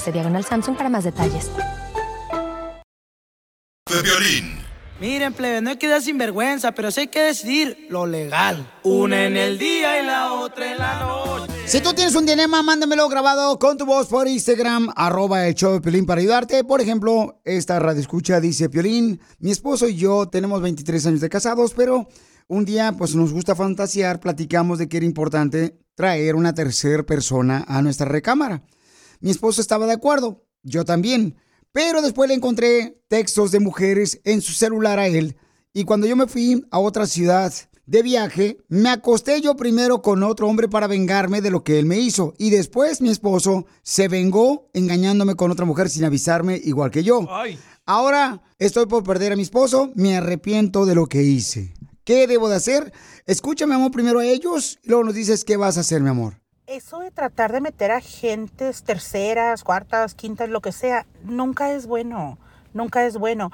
diagonal Samsung para más detalles. De Piolín. Miren, plebe, no hay que dar sinvergüenza, pero sí hay que decidir lo legal. Una en el día y la otra en la noche. Si tú tienes un dilema, mándamelo grabado con tu voz por Instagram, arroba el show de Piolín para ayudarte. Por ejemplo, esta radio escucha dice, Piolín, mi esposo y yo tenemos 23 años de casados, pero un día pues nos gusta fantasear, platicamos de que era importante traer una tercera persona a nuestra recámara. Mi esposo estaba de acuerdo, yo también, pero después le encontré textos de mujeres en su celular a él y cuando yo me fui a otra ciudad de viaje, me acosté yo primero con otro hombre para vengarme de lo que él me hizo. Y después mi esposo se vengó engañándome con otra mujer sin avisarme igual que yo. Ahora estoy por perder a mi esposo, me arrepiento de lo que hice. ¿Qué debo de hacer? Escúchame, amor, primero a ellos y luego nos dices qué vas a hacer, mi amor. Eso de tratar de meter a gentes terceras, cuartas, quintas, lo que sea, nunca es bueno. Nunca es bueno.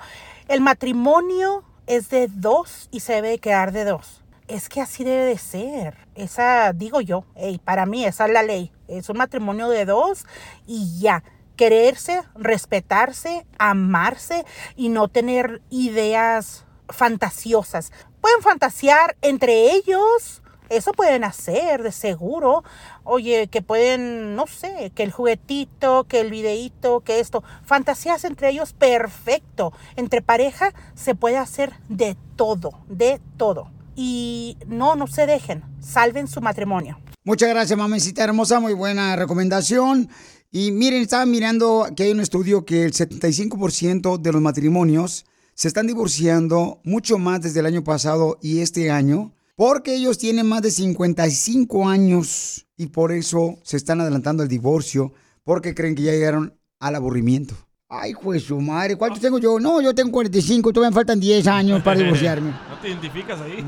El matrimonio es de dos y se debe quedar de dos. Es que así debe de ser. Esa, digo yo, ey, para mí esa es la ley. Es un matrimonio de dos y ya. Quererse, respetarse, amarse y no tener ideas fantasiosas. Pueden fantasear entre ellos, eso pueden hacer, de seguro. Oye, que pueden, no sé, que el juguetito, que el videíto, que esto. Fantasías entre ellos, perfecto. Entre pareja se puede hacer de todo, de todo. Y no, no se dejen, salven su matrimonio. Muchas gracias, mamacita hermosa, muy buena recomendación. Y miren, estaba mirando que hay un estudio que el 75% de los matrimonios se están divorciando mucho más desde el año pasado y este año porque ellos tienen más de 55 años y por eso se están adelantando el divorcio porque creen que ya llegaron al aburrimiento. Ay, pues su madre, ¿cuántos tengo yo? No, yo tengo 45, todavía me faltan 10 años para divorciarme. ¿No te identificas ahí?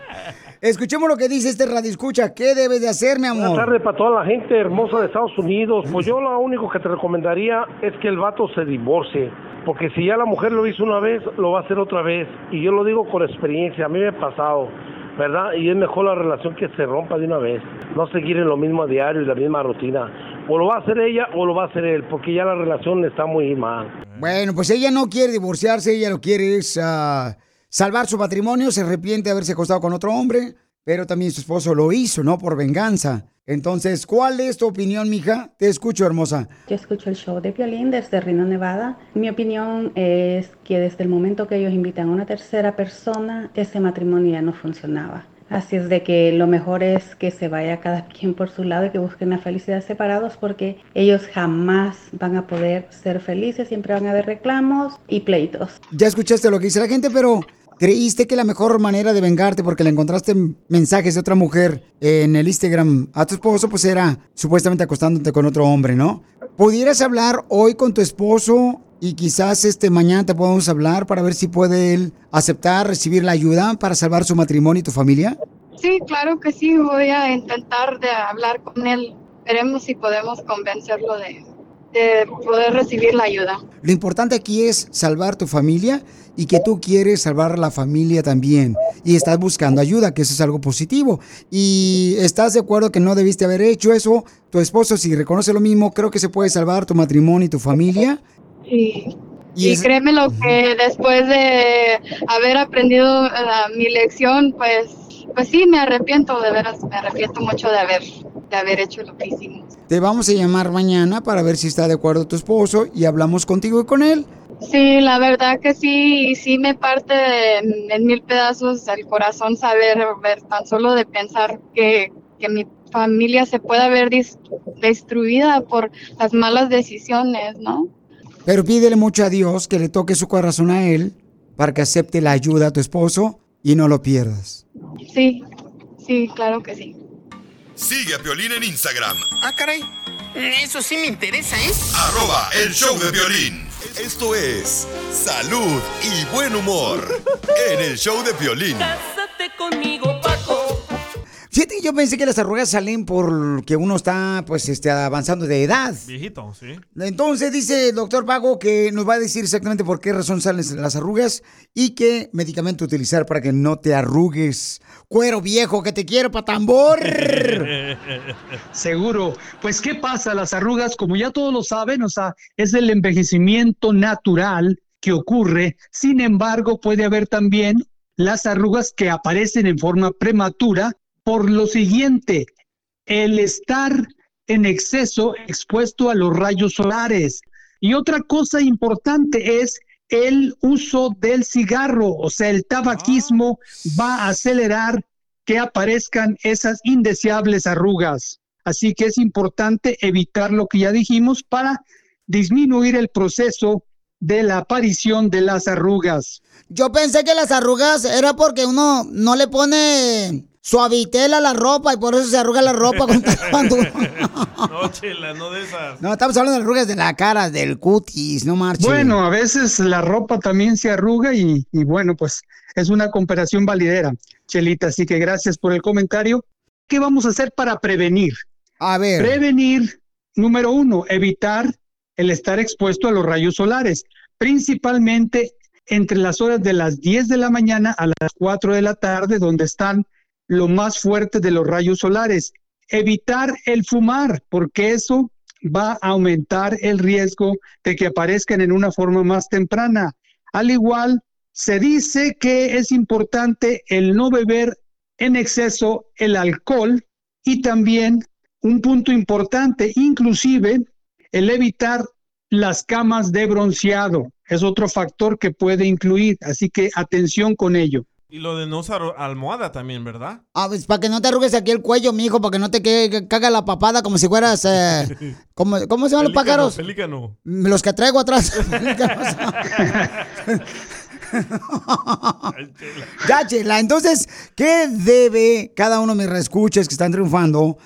Escuchemos lo que dice este radio escucha. ¿Qué debes de hacer, mi amor? Buenas tardes para toda la gente hermosa de Estados Unidos. Pues yo lo único que te recomendaría es que el vato se divorcie. Porque si ya la mujer lo hizo una vez, lo va a hacer otra vez. Y yo lo digo con experiencia, a mí me ha pasado, ¿verdad? Y es mejor la relación que se rompa de una vez. No seguir en lo mismo a diario y la misma rutina. O lo va a hacer ella o lo va a hacer él, porque ya la relación está muy mal. Bueno, pues ella no quiere divorciarse, ella lo quiere es ah, salvar su matrimonio, se arrepiente de haberse acostado con otro hombre, pero también su esposo lo hizo, ¿no? Por venganza. Entonces, ¿cuál es tu opinión, mija? Te escucho, hermosa. Yo escucho el show de Violín desde Reno, Nevada. Mi opinión es que desde el momento que ellos invitan a una tercera persona, ese matrimonio ya no funcionaba. Así es de que lo mejor es que se vaya cada quien por su lado y que busquen la felicidad separados porque ellos jamás van a poder ser felices, siempre van a haber reclamos y pleitos. Ya escuchaste lo que dice la gente, pero ¿creíste que la mejor manera de vengarte porque le encontraste mensajes de otra mujer en el Instagram a tu esposo, pues era supuestamente acostándote con otro hombre, ¿no? ¿Pudieras hablar hoy con tu esposo y quizás este mañana te podamos hablar para ver si puede él aceptar recibir la ayuda para salvar su matrimonio y tu familia? Sí, claro que sí, voy a intentar de hablar con él. Veremos si podemos convencerlo de, de poder recibir la ayuda. Lo importante aquí es salvar tu familia y que tú quieres salvar la familia también. Y estás buscando ayuda, que eso es algo positivo. Y estás de acuerdo que no debiste haber hecho eso. Tu esposo, si reconoce lo mismo, creo que se puede salvar tu matrimonio y tu familia. Sí. Y Y, es- créeme lo que después de haber aprendido eh, mi lección, pues, pues sí, me arrepiento, de veras, me arrepiento mucho de haber, de haber hecho lo que hicimos. Te vamos a llamar mañana para ver si está de acuerdo tu esposo y hablamos contigo y con él. Sí, la verdad que sí, y sí me parte en, en mil pedazos el corazón saber, ver, tan solo de pensar que, que mi familia se pueda ver destruida por las malas decisiones, ¿no? Pero pídele mucho a Dios que le toque su corazón a él para que acepte la ayuda a tu esposo y no lo pierdas. Sí, sí, claro que sí. Sigue a Piolín en Instagram, Ah, caray. Eso sí me interesa, ¿eh? arroba el show de violín. Esto es salud y buen humor en el show de violín. Cásate conmigo, Paco. Fíjate que yo pensé que las arrugas salen porque uno está pues este, avanzando de edad. Viejito, sí. Entonces dice el doctor Pago que nos va a decir exactamente por qué razón salen las arrugas y qué medicamento utilizar para que no te arrugues. Cuero viejo, que te quiero pa' tambor. Seguro. Pues, ¿qué pasa? Las arrugas, como ya todos lo saben, o sea, es el envejecimiento natural que ocurre. Sin embargo, puede haber también las arrugas que aparecen en forma prematura por lo siguiente. el estar en exceso expuesto a los rayos solares. Y otra cosa importante es el uso del cigarro, o sea, el tabaquismo va a acelerar que aparezcan esas indeseables arrugas. Así que es importante evitar lo que ya dijimos para disminuir el proceso de la aparición de las arrugas. Yo pensé que las arrugas era porque uno no le pone suavitel a la ropa y por eso se arruga la ropa está lavando. No, chela, no de esas. No, estamos hablando de arrugas de la cara, del cutis, no marche. Bueno, a veces la ropa también se arruga y, y bueno, pues es una comparación validera, Chelita. Así que gracias por el comentario. ¿Qué vamos a hacer para prevenir? A ver. Prevenir, número uno, evitar el estar expuesto a los rayos solares, principalmente entre las horas de las 10 de la mañana a las 4 de la tarde, donde están lo más fuerte de los rayos solares. Evitar el fumar, porque eso va a aumentar el riesgo de que aparezcan en una forma más temprana. Al igual, se dice que es importante el no beber en exceso el alcohol y también un punto importante, inclusive el evitar las camas de bronceado. Es otro factor que puede incluir, así que atención con ello. Y lo de no usar almohada también, ¿verdad? Ah, pues para que no te arrugues aquí el cuello, mijo, para que no te caga la papada como si fueras. eh, como- ¿Cómo se llaman los pájaros? pelícano. Los que traigo atrás. ya, Chela. Entonces, ¿qué debe cada uno de mis reescuchas que están triunfando?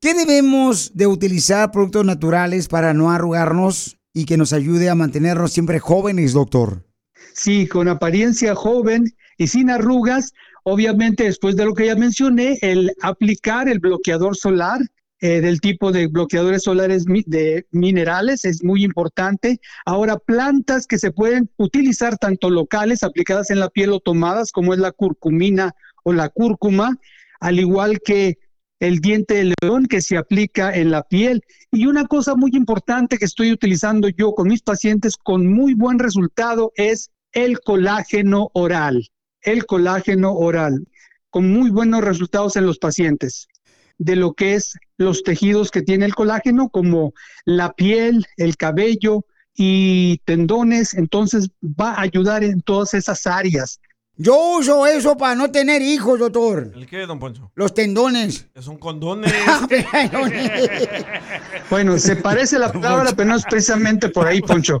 ¿Qué debemos de utilizar productos naturales para no arrugarnos y que nos ayude a mantenernos siempre jóvenes, doctor? Sí, con apariencia joven y sin arrugas, obviamente después de lo que ya mencioné, el aplicar el bloqueador solar eh, del tipo de bloqueadores solares de minerales es muy importante. Ahora, plantas que se pueden utilizar tanto locales, aplicadas en la piel o tomadas, como es la curcumina o la cúrcuma, al igual que el diente de león que se aplica en la piel. Y una cosa muy importante que estoy utilizando yo con mis pacientes con muy buen resultado es el colágeno oral. El colágeno oral, con muy buenos resultados en los pacientes de lo que es los tejidos que tiene el colágeno, como la piel, el cabello y tendones. Entonces va a ayudar en todas esas áreas. Yo uso eso para no tener hijos, doctor. ¿El qué, don Poncho? Los tendones. Son condones. Bueno, se parece la palabra, pero no es precisamente por ahí, Poncho.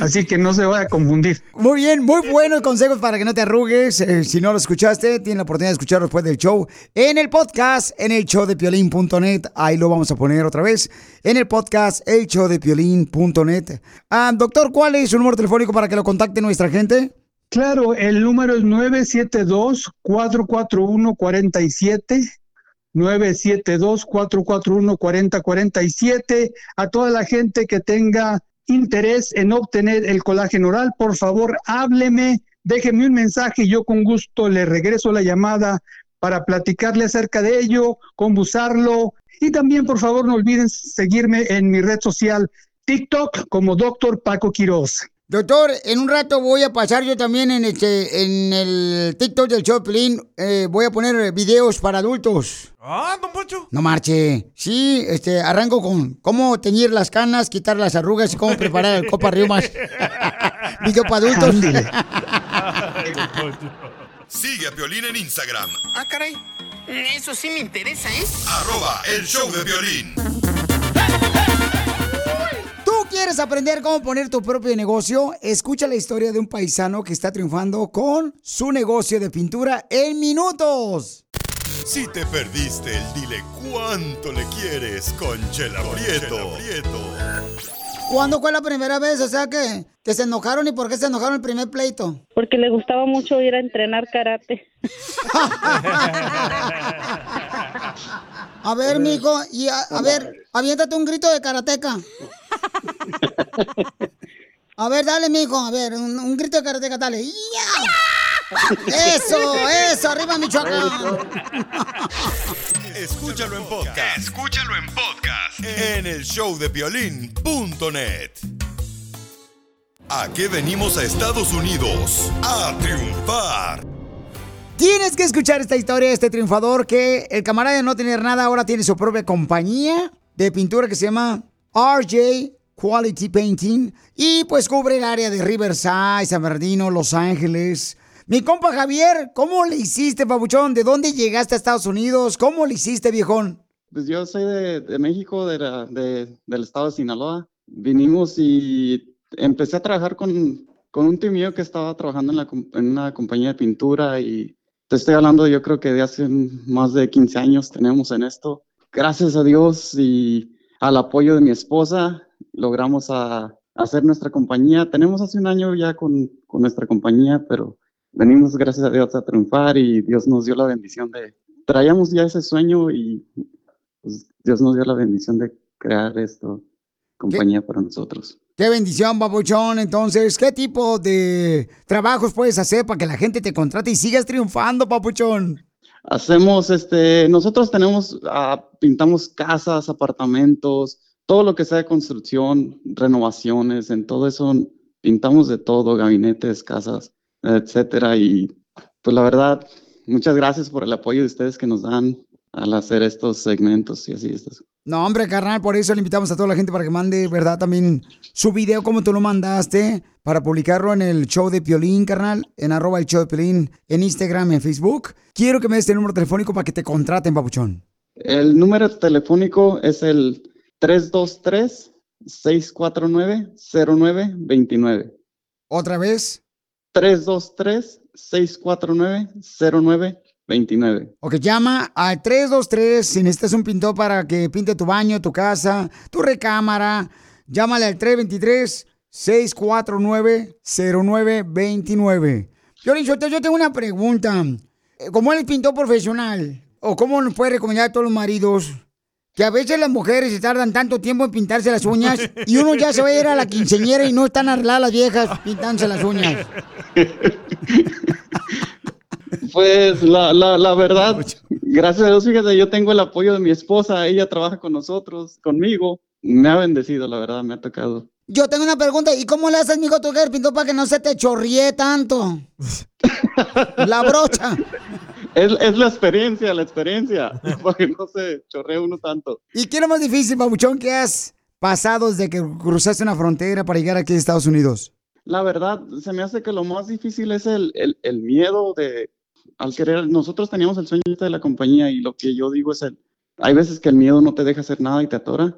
Así que no se vaya a confundir. Muy bien, muy buenos consejos para que no te arrugues. Eh, si no lo escuchaste, tienes la oportunidad de escucharlo después del show en el podcast, en el show de piolín.net. Ahí lo vamos a poner otra vez. En el podcast, el show de piolín.net. Ah, doctor, ¿cuál es su número telefónico para que lo contacte nuestra gente? Claro, el número es 972-441-47. 972-441-4047. A toda la gente que tenga interés en obtener el colágeno oral, por favor, hábleme, déjeme un mensaje y yo con gusto le regreso la llamada para platicarle acerca de ello, cómo usarlo. Y también, por favor, no olviden seguirme en mi red social TikTok como Dr. Paco Quiroz. Doctor, en un rato voy a pasar yo también en este, en el TikTok del show de Piolín, eh, voy a poner videos para adultos. Ah, don Poncho. No marche. Sí, este, arranco con cómo teñir las canas, quitar las arrugas y cómo preparar el copa riumas. Video para adultos. Sigue a Piolín en Instagram, Ah, caray. Eso sí me interesa, ¿eh? arroba el show de violín. ¿Tú quieres aprender cómo poner tu propio negocio? Escucha la historia de un paisano que está triunfando con su negocio de pintura en minutos. Si te perdiste el dile cuánto le quieres con Chela Prieto. ¿Cuándo fue la primera vez? O sea, que, que se enojaron y por qué se enojaron el primer pleito. Porque le gustaba mucho ir a entrenar karate. A ver, mijo, y a, a ver, aviéntate un grito de karateca. A ver, dale, mijo, a ver, un, un grito de karateca, dale. ¡Ya! Eso, eso, arriba Michoacán. Escúchalo en podcast. Escúchalo en podcast. En el show de violín.net. ¿A qué venimos a Estados Unidos? A triunfar. Tienes que escuchar esta historia de este triunfador que el camarada de no tener nada ahora tiene su propia compañía de pintura que se llama RJ Quality Painting y pues cubre el área de Riverside, San Bernardino, Los Ángeles. Mi compa Javier, ¿cómo le hiciste, papuchón? ¿De dónde llegaste a Estados Unidos? ¿Cómo le hiciste, viejón? Pues yo soy de, de México, del estado de Sinaloa. Vinimos y empecé a trabajar con, un tío mío que estaba trabajando en, la en una compañía de pintura y te estoy hablando yo creo que de hace más de 15 años tenemos en esto. Gracias a Dios y al apoyo de mi esposa logramos a, hacer nuestra compañía. Tenemos hace un año ya con, con nuestra compañía, pero venimos gracias a Dios a triunfar y Dios nos dio la bendición de... Traíamos ya ese sueño y pues, Dios nos dio la bendición de crear esto, compañía para nosotros. Qué bendición, papuchón. Entonces, ¿qué tipo de trabajos puedes hacer para que la gente te contrate y sigas triunfando, papuchón? Hacemos, este, nosotros tenemos, ah, pintamos casas, apartamentos, todo lo que sea de construcción, renovaciones, en todo eso pintamos de todo, gabinetes, casas, etcétera. Y pues la verdad, muchas gracias por el apoyo de ustedes que nos dan al hacer estos segmentos y así. Estas. No, hombre, carnal, por eso le invitamos a toda la gente para que mande, ¿verdad? También su video como tú lo mandaste para publicarlo en el show de Piolín, carnal, en arroba el show de Piolín, en Instagram, en Facebook. Quiero que me des el número telefónico para que te contraten, papuchón. El número telefónico es el 323-649-0929. ¿Otra vez? 323-649-0929. O que llama al 323 si necesitas un pintor para que pinte tu baño, tu casa, tu recámara. Llámale al 323-649-0929. Piolín Sotelo, yo tengo una pregunta. Eh, Como él es pintor profesional, o cómo nos puede recomendar a todos los maridos que a veces las mujeres se tardan tanto tiempo en pintarse las uñas y uno ya se va a ir a la quinceñera y no están arregladas las viejas pintándose las uñas. Pues la, la, la verdad, gracias a Dios, fíjate, yo tengo el apoyo de mi esposa, ella trabaja con nosotros, conmigo. Me ha bendecido, la verdad, me ha tocado. Yo tengo una pregunta, ¿y cómo le haces, mijo, eres pintor para que no se te chorríe tanto? La brocha. Es, es la experiencia, la experiencia, porque no se chorrea uno tanto. ¿Y qué es lo más difícil, babuchón, que has pasado desde que cruzaste una frontera para llegar aquí a Estados Unidos? La verdad, se me hace que lo más difícil es el, el, el miedo de, al querer, nosotros teníamos el sueño de la compañía y lo que yo digo es el, hay veces que el miedo no te deja hacer nada y te atora,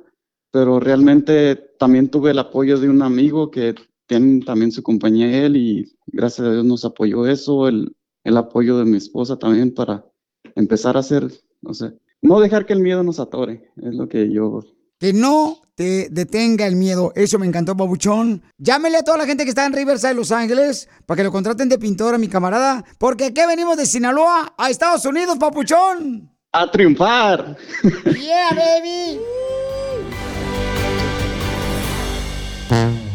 pero realmente también tuve el apoyo de un amigo que tiene también su compañía él y gracias a Dios nos apoyó eso, el, el apoyo de mi esposa también para empezar a hacer, no sé, no dejar que el miedo nos atore, es lo que yo Que no te detenga el miedo. Eso me encantó, babuchón. Llámele a toda la gente que está en Riverside, Los Ángeles, para que lo contraten de pintor a mi camarada. Porque aquí venimos de Sinaloa a Estados Unidos, papuchón. a triunfar. Yeah, baby.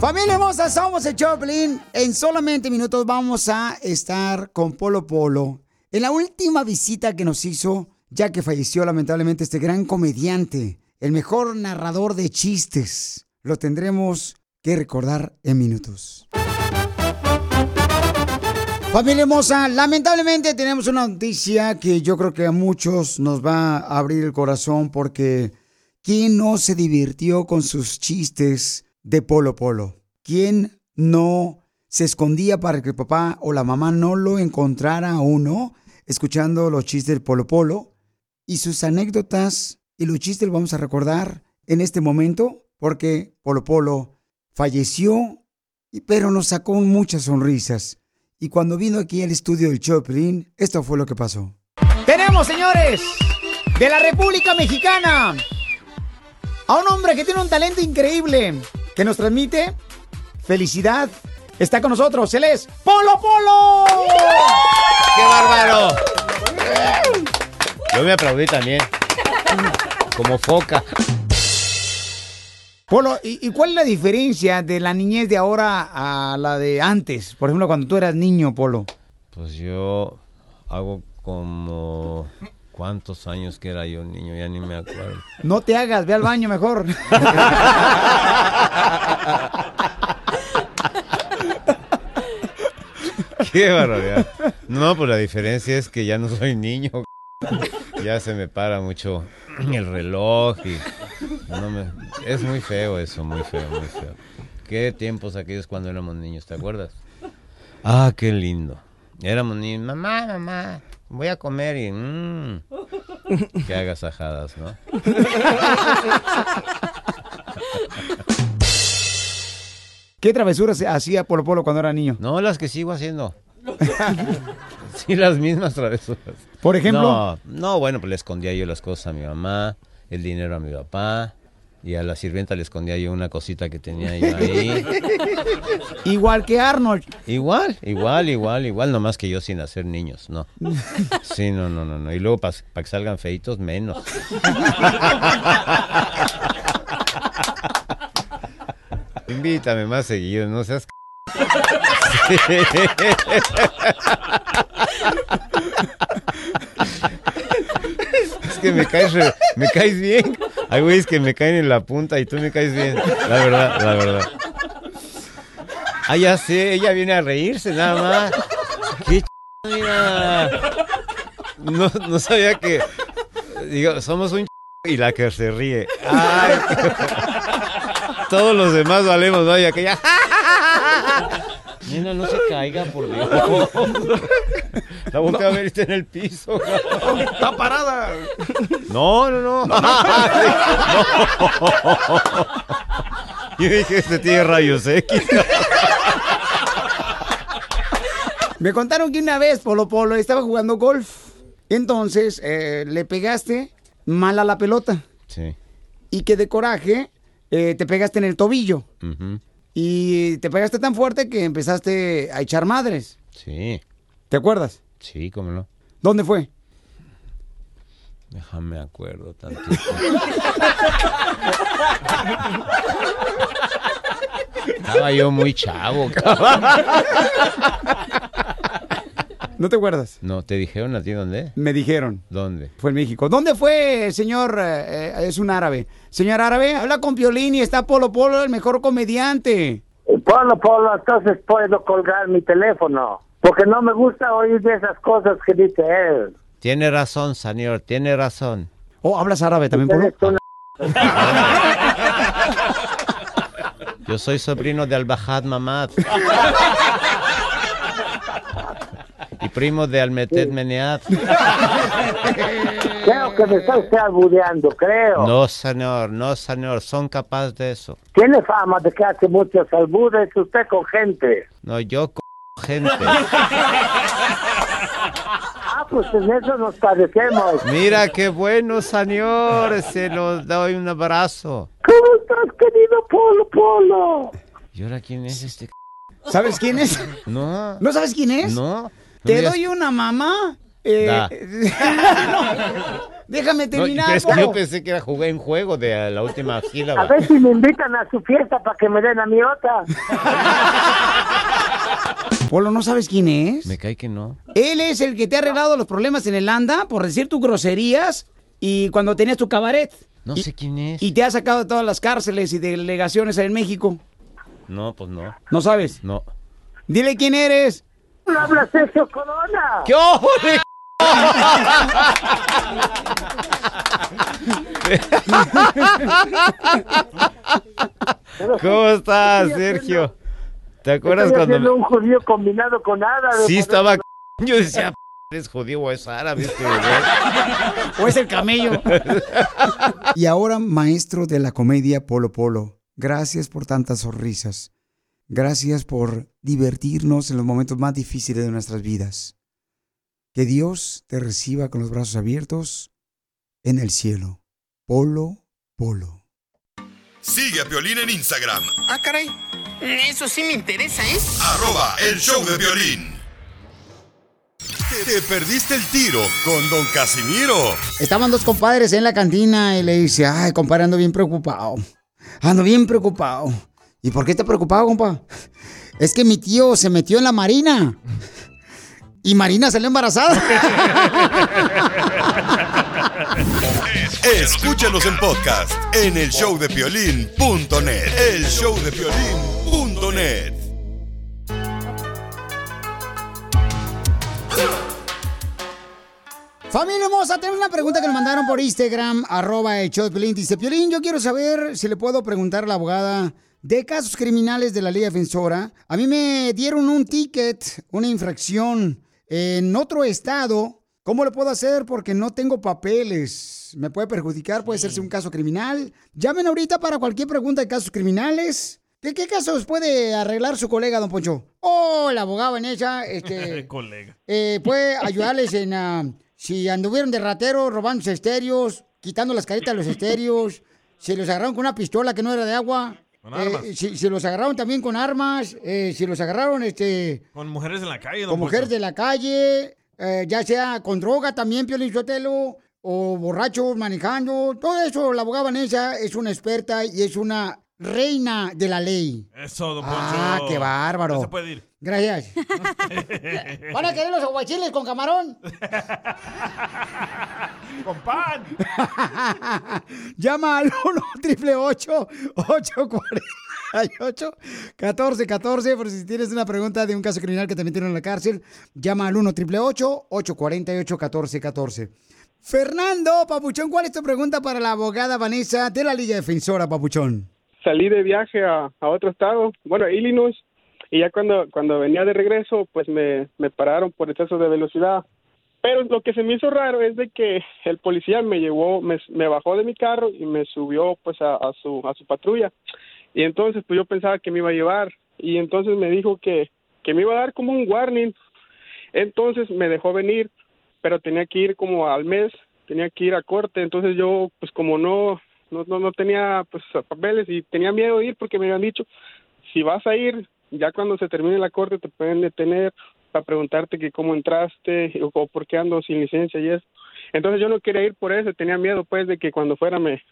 Familia hermosa, somos el Choplin. En solamente minutos vamos a estar con Polo Polo. En la última visita que nos hizo, ya que falleció lamentablemente este gran comediante, el mejor narrador de chistes. Lo tendremos que recordar en minutos. Familia hermosa, lamentablemente tenemos una noticia que yo creo que a muchos nos va a abrir el corazón porque ¿quién no se divirtió con sus chistes de Polo Polo? ¿Quién no se escondía para que el papá o la mamá no lo encontrara a uno escuchando los chistes del Polo Polo? Y sus anécdotas y los chistes los vamos a recordar en este momento porque Polo Polo falleció, pero nos sacó muchas sonrisas. Y cuando vino aquí al estudio del Choplin, esto fue lo que pasó. Tenemos, señores, de la República Mexicana, a un hombre que tiene un talento increíble, que nos transmite felicidad. Está con nosotros, él es Polo Polo. ¡Qué bárbaro! Yo me aplaudí también. Como foca. Polo, ¿y, y cuál es la diferencia de la niñez de ahora a la de antes? Por ejemplo, cuando tú eras niño, Polo. Pues yo hago como... ¿Cuántos años que era yo niño? Ya ni me acuerdo. No te hagas, ve al baño mejor. Qué barbaridad. No, pues la diferencia es que ya no soy niño. Ya se me para mucho el reloj y no me- es muy feo eso, muy feo, muy feo. Qué tiempos aquellos cuando éramos niños, ¿te acuerdas? Ah, qué lindo. Éramos niños, mamá, mamá, voy a comer y mmm, que hagas ajadas, ¿no? ¿Qué travesuras hacía Polo Polo cuando era niño? No, las que sigo haciendo. Sí, las mismas travesuras. Por ejemplo. No, no, bueno, pues le escondía yo las cosas a mi mamá, el dinero a mi papá, y a la sirvienta le escondía yo una cosita que tenía yo ahí. Igual que Arnold. Igual, igual, igual, igual, nomás que yo sin hacer niños, no. Sí, no, no, no, no. Y luego para que salgan feitos, menos. Invítame más seguido, no seas... Es que me caes, re- me caes bien. Hay güeyes que me caen en la punta y tú me caes bien. La verdad, la verdad. Ah, ya sé, ella viene a reírse nada más. Qué ch... mira. No, no sabía que... Digo, somos un ch... y la que se ríe. Ay, Todos los demás valemos, ¿no? Y aquella... Nena, no se caiga, por Dios. La volteé a ver y está en el piso. Está parada. No, no, no. No. Yo dije, este tiene rayos X. Me contaron que una vez Polo Polo estaba jugando golf. Entonces eh, le pegaste mal a la pelota. Sí. Y que de coraje eh, te pegaste en el tobillo. Y te pegaste tan fuerte que empezaste a echar madres. Sí. ¿Te acuerdas? Sí, cómo no. ¿Dónde fue? Déjame acuerdo tantito. Estaba yo muy chavo. cabrón. ¿No te acuerdas? No, ¿te dijeron a ti dónde? Me dijeron. ¿Dónde? Fue en México. ¿Dónde fue, señor? eh, eh, es un árabe. Señor árabe, habla con Piolín y está Polo Polo, el mejor comediante. Polo, Polo, entonces puedo colgar mi teléfono. Porque no me gusta oír de esas cosas que dice él. Tiene razón, señor, tiene razón. Oh, ¿hablas árabe también, Polo? Yo soy sobrino de Al-Bahad Mamad. y primo de Almetet Meneat. Creo que me está usted albureando, creo. No, señor, no, señor, son capaces de eso. Tiene fama de que hace muchos albures usted con gente. No, yo con gente. Ah, pues en eso nos parecemos. Mira qué bueno, señor, se lo doy un abrazo. ¿Cómo estás, querido Polo Polo? ¿Y ahora quién es este? c- ¿Sabes quién es? No. ¿No sabes quién es? No. Te doy una mamá. Eh, Da. no, déjame No, terminar. pero es que Polo. yo pensé que era jugué en juego de la última A sílaba. ver si me invitan a su fiesta para que me den a mi otra. Polo, ¿no sabes quién es? Me cae que no. Él es el que te ha arreglado los problemas en el anda por decir tus groserías y cuando tenías tu cabaret. No sé quién es. Y te ha sacado de todas las cárceles y delegaciones en México. No, pues no. ¿No sabes? No. Dile quién eres. No habla Sergio Corona. ¡Qué ojo de ¿Cómo estás, Sergio? ¿Te acuerdas Estoy cuando un judío combinado con árabe. Sí estaba Yo decía, "P- ¿es judío o es árabe este bebé?" ¿O es el camello? y ahora, maestro de la comedia Polo Polo, gracias por tantas sonrisas. Gracias por divertirnos en los momentos más difíciles de nuestras vidas. Que Dios te reciba con los brazos abiertos en el cielo. Polo Polo. Sigue a Piolín en Instagram, Ah, caray. Eso sí me interesa, ¿eh? arroba el show de violín. Te, te perdiste el tiro con Don Casimiro. Estaban dos compadres en la cantina y le dice, ay, compadre, ando bien preocupado. Ando bien preocupado. ¿Y por qué está preocupado, compa? Es que mi tío se metió en la marina. Y Marina salió embarazada. Escúchanos en podcast en el showdepiolín.net. El showdepiolín.net. Familia hermosa, tenemos una pregunta que nos mandaron por Instagram, arroba el show de Piolín. Dice, Piolín, yo quiero saber si le puedo preguntar a la abogada de casos criminales de la ley defensora. A mí me dieron un ticket, una infracción en otro estado. ¿Cómo lo puedo hacer? Porque no tengo papeles. ¿Me puede perjudicar? ¿Puede serse un caso criminal? Llamen ahorita para cualquier pregunta de casos criminales. ¿De qué casos puede arreglar su colega, don Poncho? Oh, la abogada Vanessa, este, Colega. eh, puede ayudarles en ah, si anduvieron de ratero robando estéreos, quitando las caretas de los estéreos, si los agarraron con una pistola que no era de agua, Con eh, armas. si, si los agarraron también con armas, eh, si los agarraron este Con mujeres en la calle, con mujeres de la calle, eh, ya sea con droga también, Piolín Sotelo, o borrachos manejando, todo eso, la abogada Vanessa es una experta y es una reina de la ley. Eso, don Poncho. Ah, qué bárbaro. Ya se puede ir. Gracias. ¿Van a querer los aguachiles con camarón? con pan. Llama al 1 triple 848 1414 por si tienes una pregunta de un caso criminal que te metieron en la cárcel. Llama al 1 triple 848 1414 Fernando, Papuchón, ¿cuál es tu pregunta para la abogada Vanessa de la Liga Defensora, Papuchón? Salí de viaje a, otro estado, bueno, a Illinois, y ya cuando, cuando venía de regreso, pues me, me pararon por exceso de velocidad. Pero lo que se me hizo raro es de que el policía me llevó, me, me bajó de mi carro y me subió pues a, a su, a su patrulla. Y entonces pues yo pensaba que me iba a llevar y entonces me dijo que, que me iba a dar como un warning. Entonces me dejó venir, pero tenía que ir como al mes, tenía que ir a corte. Entonces yo pues como no, no, no, no tenía pues papeles y tenía miedo de ir porque me habían dicho, si vas a ir, ya cuando se termine la corte te pueden detener para preguntarte que cómo entraste o, o por qué ando sin licencia y eso. Entonces yo no quería ir por eso, tenía miedo pues de que cuando fuera me,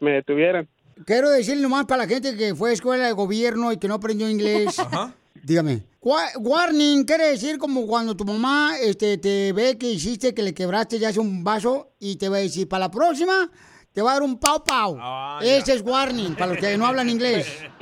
me detuvieran. Quiero decirle nomás para la gente que fue a escuela de gobierno y que no aprendió inglés. Dígame. Warning quiere decir como cuando tu mamá este, te ve que hiciste que le quebraste ya hace un vaso y te va a decir, para la próxima te va a dar un pau pau. Ese es warning para los que no hablan inglés.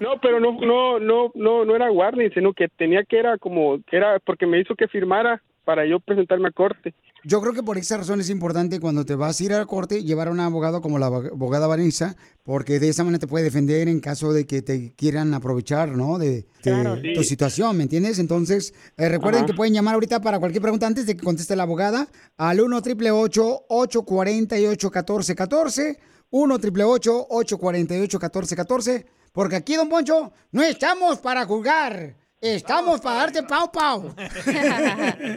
No, pero no, no, no, no, no era warning, sino que tenía que era como, era porque me hizo que firmara para yo presentarme a corte. Yo creo que por esa razón es importante cuando te vas a ir a la corte llevar a un abogado como la abogada Vanessa, porque de esa manera te puede defender en caso de que te quieran aprovechar, ¿no? De, de Claro, sí. tu situación, ¿me entiendes? Entonces, eh, recuerden Ajá. que pueden llamar ahorita para cualquier pregunta antes de que conteste la abogada al 1 888 848 1414 1 888 848 1414 porque aquí, don Poncho, no estamos para juzgar, estamos para darte pau pau.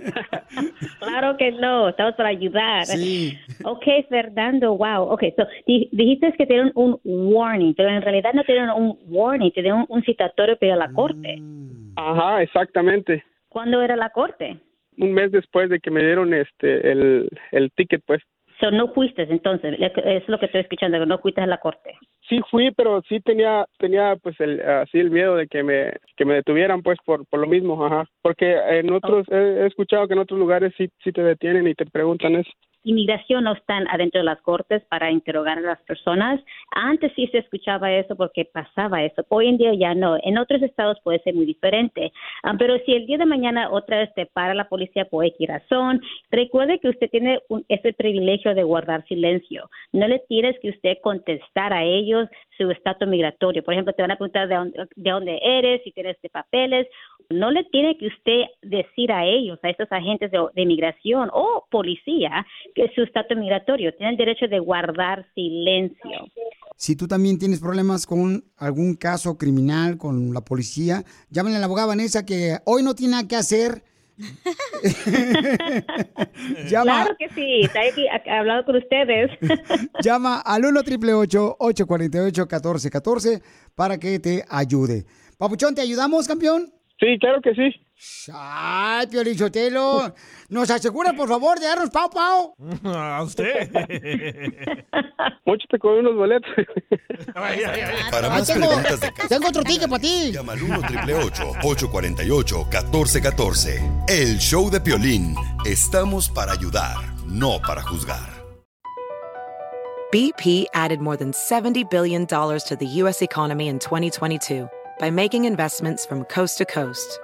Claro que no, estamos para ayudar. Sí. Ok, Fernando, wow. Ok, so, di- dijiste que tienen un warning, pero en realidad no tienen un warning, te dieron un citatorio para la corte. Mm. Ajá, exactamente. ¿Cuándo era la corte? Un mes después de que me dieron este el, el ticket, pues. So, no fuiste entonces, es lo que estoy escuchando, que no fuiste a la corte. Sí fui, pero sí tenía tenía pues el así el miedo de que me que me detuvieran pues por por lo mismo, ajá. Porque en otros he, he escuchado que en otros lugares sí sí te detienen y te preguntan eso. Inmigración no están adentro de las cortes para interrogar a las personas. Antes sí se escuchaba eso porque pasaba eso. Hoy en día ya no. En otros estados puede ser muy diferente. Ah, pero si el día de mañana otra vez te para la policía por X razón, recuerde que usted tiene un- ese privilegio de guardar silencio. No le tienes que usted contestar a ellos su estatus migratorio. Por ejemplo, te van a preguntar de dónde, de dónde eres, si tienes de papeles. No le tiene que usted decir a ellos, a estos agentes de, de inmigración o policía, su estatus migratorio. Tienen derecho de guardar silencio. Si tú también tienes problemas con algún caso criminal con la policía, llámenle a la abogada Vanessa que hoy no tiene nada que hacer. Llama, Claro que sí, está aquí ha- hablado con ustedes. llama al 1 888 848 1414 para que te ayude. Papuchón, ¿te ayudamos, campeón? Sí, claro que sí. Ay, Piolichotelo, ¿nos asegura, por favor, de darnos pau pau? A usted. Mucho te con unos boletos. Para Ay, más tengo, preguntas de tengo otro ticket para ti. Llama al 1 848 1414 El show de Piolín. Estamos para ayudar, no para juzgar. BP added more than $70 billion to the U.S. economy in 2022 by making investments from coast to coast.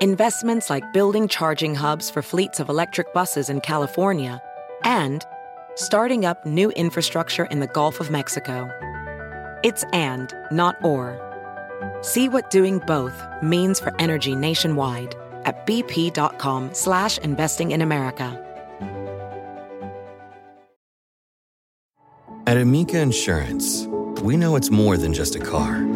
Investments like building charging hubs for fleets of electric buses in California, and starting up new infrastructure in the Gulf of Mexico. It's and, not or. See what doing both means for energy nationwide at bp.com slash investing in America. At Amica Insurance, we know it's more than just a car.